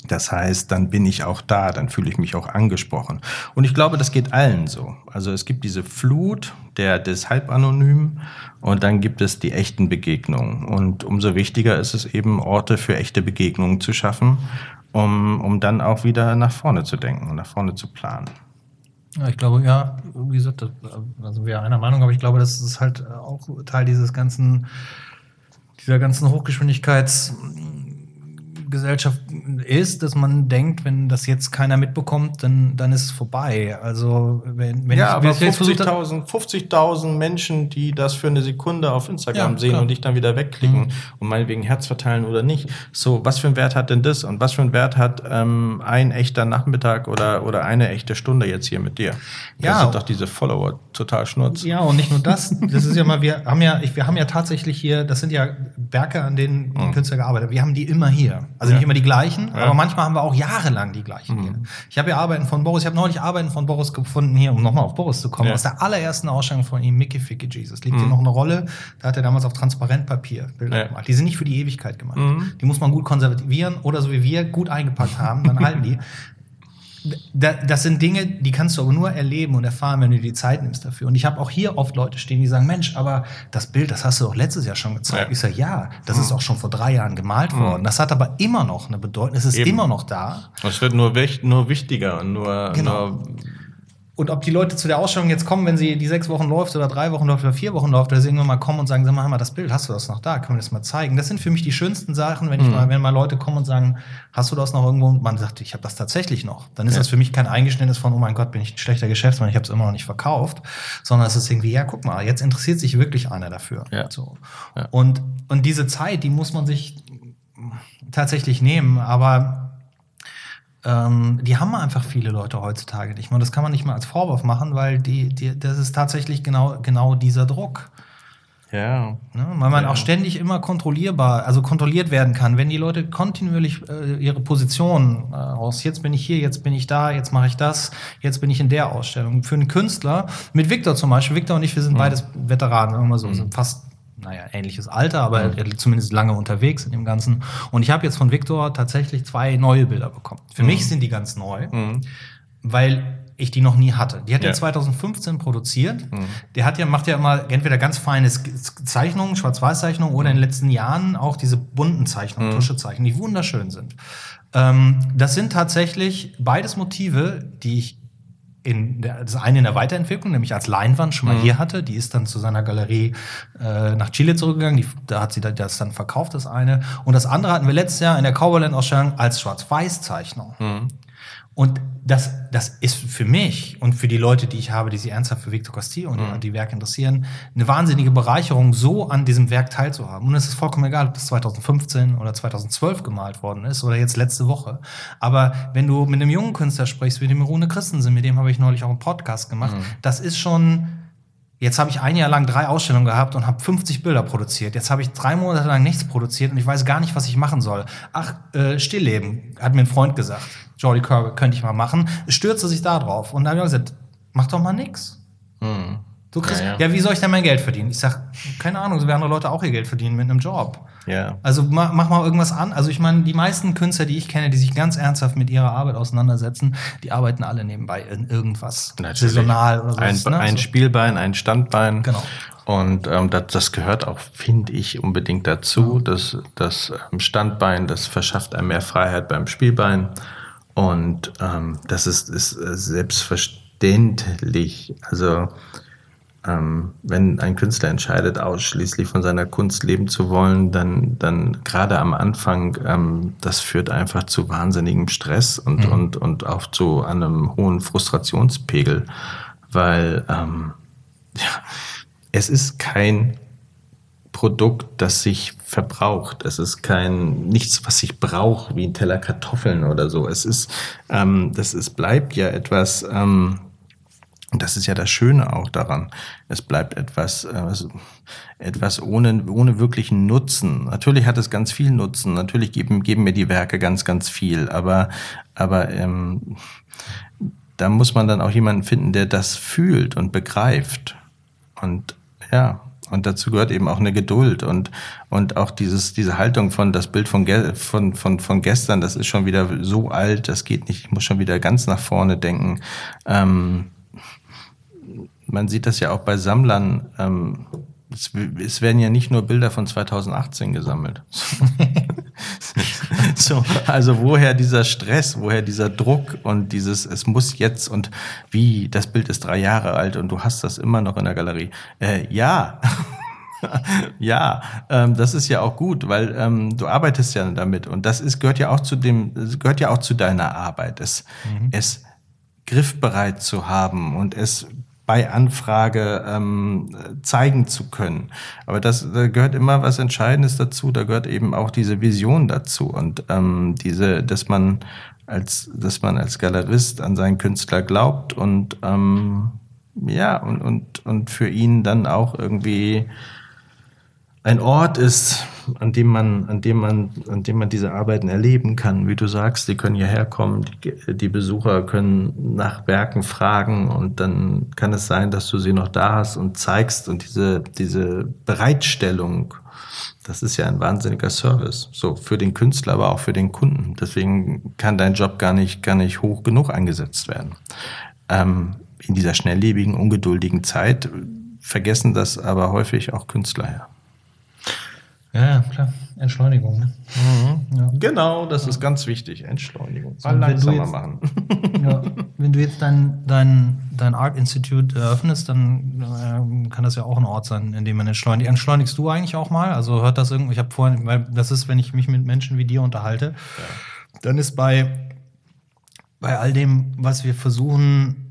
Das heißt, dann bin ich auch da, dann fühle ich mich auch angesprochen. Und ich glaube, das geht allen so. Also es gibt diese Flut der, des Halbanonymen und dann gibt es die echten Begegnungen. Und umso wichtiger ist es eben, Orte für echte Begegnungen zu schaffen, um, um dann auch wieder nach vorne zu denken und nach vorne zu planen. Ja, ich glaube, ja, wie gesagt, das, also wir einer Meinung, aber ich glaube, das ist halt auch Teil dieses ganzen, dieser ganzen Hochgeschwindigkeitsgesellschaft ist, dass man denkt, wenn das jetzt keiner mitbekommt, dann, dann ist es vorbei. Also wenn, wenn ja, aber versucht habe- 50.000 50.000 Menschen, die das für eine Sekunde auf Instagram Ja, sehen klar. und dich dann wieder wegklicken Mhm. und meinetwegen Herz verteilen oder nicht. So, was für einen Wert hat denn das? Und was für einen Wert hat ähm, ein echter Nachmittag oder, oder eine echte Stunde jetzt hier mit dir? Ja. Das sind doch diese Follower total schnurz. Ja, und nicht nur das. Das ist ja mal, wir haben ja, ich, wir haben ja tatsächlich hier, das sind ja Werke, an denen die Künstler gearbeitet haben. Wir haben die immer hier. Also nicht immer die gleichen, aber manchmal haben wir auch jahrelang die gleichen hier. Ich habe ja Arbeiten von Boris, ich habe neulich Arbeiten von Boris gefunden hier, um nochmal auf Boris zu kommen, Ja. aus der allerersten Ausstellung von ihm, Mickey Ficky Jesus. Liegt hier noch eine Rolle, da hat er damals auf Transparentpapier Bilder Ja. gemacht. Die sind nicht für die Ewigkeit gemacht. Die muss man gut konservieren oder so wie wir gut eingepackt haben, dann halten die. Da, das sind Dinge, die kannst du aber nur erleben und erfahren, wenn du dir die Zeit nimmst dafür. Und ich habe auch hier oft Leute stehen, die sagen, Mensch, aber das Bild, das hast du doch letztes Jahr schon gezeigt. Ja. Ich sage, ja, das ist auch schon vor drei Jahren gemalt worden. Das hat aber immer noch eine Bedeutung. Es ist Eben. immer noch da. Es wird nur, nur wichtiger und nur, Genau. nur Und ob die Leute zu der Ausstellung jetzt kommen, wenn sie die sechs Wochen läuft oder drei Wochen läuft oder vier Wochen läuft, oder sie irgendwann mal kommen und sagen, sag mal, mal das Bild, hast du das noch da? Können wir das mal zeigen? Das sind für mich die schönsten Sachen, wenn ich mal, wenn mal Leute kommen und sagen, hast du das noch irgendwo? Und man sagt, ich habe das tatsächlich noch. Dann ist das für mich kein Eingeständnis von, oh mein Gott, bin ich ein schlechter Geschäftsmann, ich habe es immer noch nicht verkauft, sondern es ist irgendwie, ja, guck mal, jetzt interessiert sich wirklich einer dafür. Ja. So. Ja. Und, und diese Zeit, die muss man sich tatsächlich nehmen, aber ähm, die haben einfach viele Leute heutzutage nicht mehr. Und das kann man nicht mal als Vorwurf machen, weil die, die, das ist tatsächlich genau, genau dieser Druck. Ja. Ne? Weil man Ja. auch ständig immer kontrollierbar, also kontrolliert werden kann, wenn die Leute kontinuierlich äh, ihre Position äh, aus, jetzt bin ich hier, jetzt bin ich da, jetzt mache ich das, jetzt bin ich in der Ausstellung. Für einen Künstler, mit Victor zum Beispiel, Victor und ich, wir sind beides Veteranen, sagen wir mal so, sind fast naja, ähnliches Alter, aber er ist zumindest lange unterwegs in dem Ganzen. Und ich habe jetzt von Victor tatsächlich zwei neue Bilder bekommen. Für mich sind die ganz neu, weil ich die noch nie hatte. Die hat Ja. er 2015 produziert. Der hat ja, macht ja immer entweder ganz feine Zeichnungen, Schwarz-Weiß-Zeichnungen oder in den letzten Jahren auch diese bunten Zeichnungen, Tuschezeichnungen, die wunderschön sind. Ähm, das sind tatsächlich beides Motive, die ich in der, das eine in der Weiterentwicklung, nämlich als Leinwand schon mal hier hatte. Die ist dann zu seiner Galerie äh, nach Chile zurückgegangen. Die, da hat sie da- das dann verkauft, das eine. Und das andere hatten wir letztes Jahr in der Cowboyland-Ausstellung als Schwarz-Weiß-Zeichnung. Und das, das ist für mich und für die Leute, die ich habe, die sich ernsthaft für Victor Castillo und die Werke interessieren, eine wahnsinnige Bereicherung, so an diesem Werk teilzuhaben. Und es ist vollkommen egal, ob das 2015 oder 2012 gemalt worden ist oder jetzt letzte Woche. Aber wenn du mit einem jungen Künstler sprichst, wie dem Rune Christensen, mit dem habe ich neulich auch einen Podcast gemacht, das ist schon, Jetzt habe ich ein Jahr lang drei Ausstellungen gehabt und habe 50 Bilder produziert. Jetzt habe ich drei Monate lang nichts produziert und ich weiß gar nicht, was ich machen soll. Ach, äh, Stillleben, hat mir ein Freund gesagt. Jordi Kerber könnte ich mal machen. Stürzte sich da drauf. Und dann habe ich gesagt, mach doch mal nix. Du kriegst, ja, Ja, ja. wie soll ich denn mein Geld verdienen? Ich sag, keine Ahnung, so wie andere Leute auch ihr Geld verdienen mit einem Job. Ja. Also mach, mach mal irgendwas an. Also ich meine, die meisten Künstler, die ich kenne, die sich ganz ernsthaft mit ihrer Arbeit auseinandersetzen, die arbeiten alle nebenbei in irgendwas. Saisonal oder so. Ein, ne? ein. Spielbein, ein Standbein. Genau. Und ähm, das, das gehört auch, finde ich, unbedingt dazu. Das, das ähm, Standbein, das verschafft einem mehr Freiheit beim Spielbein. Und ähm, das ist, ist äh, selbstverständlich. Also ähm, wenn ein Künstler entscheidet, ausschließlich von seiner Kunst leben zu wollen, dann, dann gerade am Anfang, ähm, das führt einfach zu wahnsinnigem Stress und, und, und auch zu einem hohen Frustrationspegel, weil ähm, ja, es ist kein Produkt, das sich verbraucht. Es ist kein nichts, was sich braucht, wie ein Teller Kartoffeln oder so. Es ist, ähm, das ist, bleibt ja etwas, ähm, und das ist ja das Schöne auch daran. Es bleibt etwas, was- etwas ohne, ohne wirklichen Nutzen. Natürlich hat es ganz viel Nutzen. Natürlich geben, geben mir die Werke ganz, ganz viel. Aber, aber ähm, da muss man dann auch jemanden finden, der das fühlt und begreift. Und ja, und dazu gehört eben auch eine Geduld und, und auch dieses, diese Haltung von das Bild von, von, von, von gestern, das ist schon wieder so alt, das geht nicht, ich muss schon wieder ganz nach vorne denken. Ähm, man sieht das ja auch bei Sammlern. Ähm, es, es werden ja nicht nur Bilder von 2018 gesammelt. so, also woher dieser Stress, woher dieser Druck und dieses, es muss jetzt und wie, das Bild ist drei Jahre alt und du hast das immer noch in der Galerie. Äh, ja. ja, ähm, das ist ja auch gut, weil ähm, du arbeitest ja damit und das ist, gehört ja auch zu dem, gehört ja auch zu deiner Arbeit, es, es griffbereit zu haben und es bei Anfrage ähm, zeigen zu können. Aber das da gehört immer was Entscheidendes dazu. Da gehört eben auch diese Vision dazu und ähm, diese, dass man als, dass man als Galerist an seinen Künstler glaubt und ähm, ja und und und für ihn dann auch irgendwie ein Ort ist, an dem man, an dem man, an dem man diese Arbeiten erleben kann. Wie du sagst, die können hierher kommen, die, die Besucher können nach Werken fragen und dann kann es sein, dass du sie noch da hast und zeigst und diese, diese Bereitstellung, das ist ja ein wahnsinniger Service. So für den Künstler, aber auch für den Kunden. Deswegen kann dein Job gar nicht, gar nicht hoch genug eingesetzt werden. Ähm, in dieser schnelllebigen, ungeduldigen Zeit vergessen das aber häufig auch Künstler, ja. Ja, ja, klar. Entschleunigung. Ne? Ja. Genau, das ist ganz wichtig. Entschleunigung. Mal langsamer machen. Ja. Wenn du jetzt dein, dein, dein Art Institute eröffnest, dann ähm, kann das ja auch ein Ort sein, in dem man entschleunigt. Entschleunigst du eigentlich auch mal? Also hört das irgendwie, ich habe vorhin, weil das ist, wenn ich mich mit Menschen wie dir unterhalte, dann ist bei, bei all dem, was wir versuchen,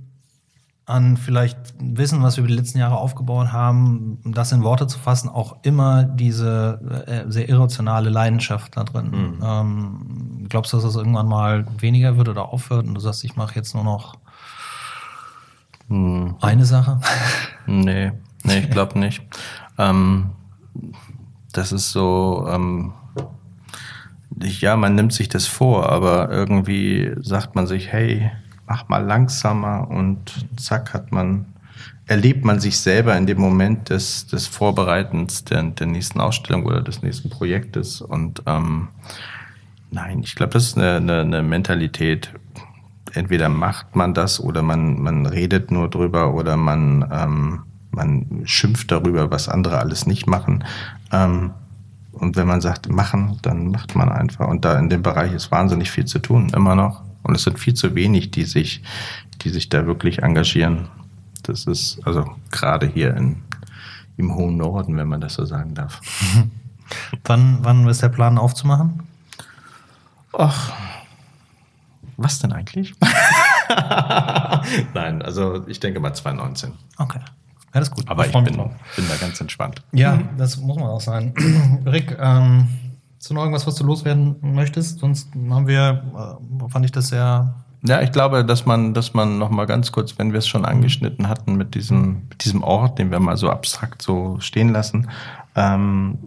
an vielleicht Wissen, was wir über die letzten Jahre aufgebaut haben, um das in Worte zu fassen, auch immer diese äh, sehr irrationale Leidenschaft da drin. Ähm, glaubst du, dass das irgendwann mal weniger wird oder aufhört und du sagst, ich mache jetzt nur noch eine Sache? Nee, nee, ich glaube nicht. Ähm, das ist so, ähm, ich, ja, man nimmt sich das vor, aber irgendwie sagt man sich, hey, mach mal langsamer und zack hat man, erlebt man sich selber in dem Moment des, des Vorbereitens der, der nächsten Ausstellung oder des nächsten Projektes und ähm, nein, ich glaube, das ist eine, eine, eine Mentalität, entweder macht man das oder man, man redet nur drüber oder man, ähm, man schimpft darüber, was andere alles nicht machen. Ähm, und wenn man sagt, machen, dann macht man einfach. Und da in dem Bereich ist wahnsinnig viel zu tun, immer noch. Und es sind viel zu wenig, die sich, die sich da wirklich engagieren. Das ist also gerade hier in, im hohen Norden, wenn man das so sagen darf. wann, wann ist der Plan aufzumachen? Ach, was denn eigentlich? Nein, also ich denke mal 2019. Okay. Ja, das ist gut. Aber ich bin, bin, da ganz entspannt. Ja, das muss man auch sein. Rick, ähm, ist noch irgendwas, was du loswerden möchtest? Sonst haben wir, äh, fand ich das sehr. Ja, ich glaube, dass man, dass man noch mal ganz kurz, wenn wir es schon angeschnitten hatten mit diesem, mit diesem Ort, den wir mal so abstrakt so stehen lassen, ähm,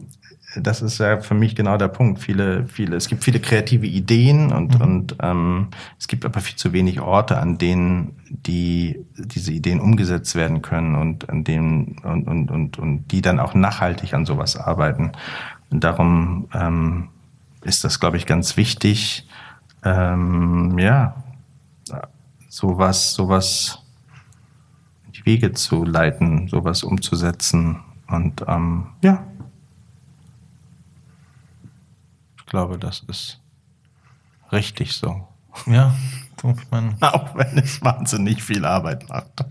das ist ja für mich genau der Punkt. Viele, viele, es gibt viele kreative Ideen und, mhm. und ähm, es gibt aber viel zu wenig Orte, an denen die diese Ideen umgesetzt werden können und an denen und, und, und, und die dann auch nachhaltig an sowas arbeiten. Und darum ähm, ist das, glaube ich, ganz wichtig, ähm, ja, sowas, sowas in die Wege zu leiten, sowas umzusetzen und ähm, ja, glaube, das ist richtig so. Ja, ich meine. Auch wenn es wahnsinnig viel Arbeit macht.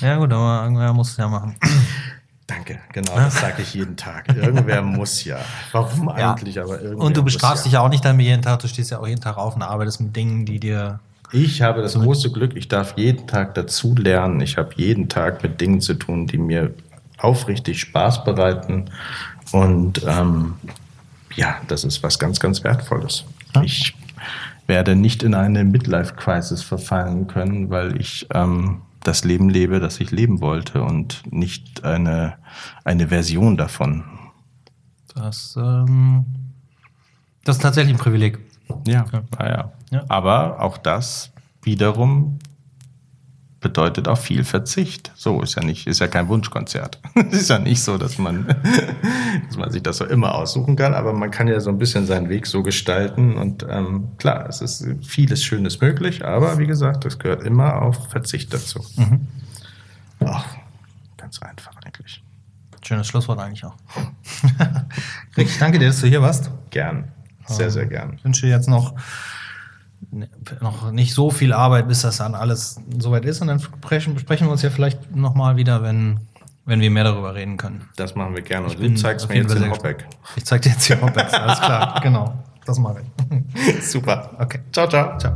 Ja, gut, aber irgendwer muss es ja machen. Danke, genau, das sage ich jeden Tag. Irgendwer muss ja. Warum eigentlich, ja. aber irgendwer Und du bestrafst dich ja auch nicht damit jeden Tag, du stehst ja auch jeden Tag auf und arbeitest mit Dingen, die dir. Ich habe das große Glück, ich darf jeden Tag dazu lernen. Ich habe jeden Tag mit Dingen zu tun, die mir aufrichtig Spaß bereiten. Und ähm, ja, das ist was ganz, ganz Wertvolles. Ich werde nicht in eine Midlife-Crisis verfallen können, weil ich ähm, das Leben lebe, das ich leben wollte und nicht eine, eine Version davon. Das, ähm, das ist tatsächlich ein Privileg. Ja, ja. Ah, ja. ja. Aber auch das wiederum bedeutet auch viel Verzicht. So ist ja nicht, ist ja kein Wunschkonzert. es ist ja nicht so, dass man, dass man sich das so immer aussuchen kann, aber man kann ja so ein bisschen seinen Weg so gestalten und ähm, klar, es ist vieles Schönes möglich, aber wie gesagt, es gehört immer auch Verzicht dazu. Mhm. Ach, ganz einfach eigentlich. Schönes Schlusswort eigentlich auch. Rick, ich danke dir, dass du hier warst. Gern. Sehr, sehr gern. Ich wünsche jetzt noch noch nicht so viel Arbeit, bis das dann alles soweit ist. Und dann sprechen, besprechen wir uns ja vielleicht nochmal wieder, wenn, wenn wir mehr darüber reden können. Das machen wir gerne. Und du zeigst mir jetzt den Hopback. Ich zeig dir jetzt den Hopback, alles klar. Genau, das mache ich. Super. Okay. Ciao, ciao. Ciao.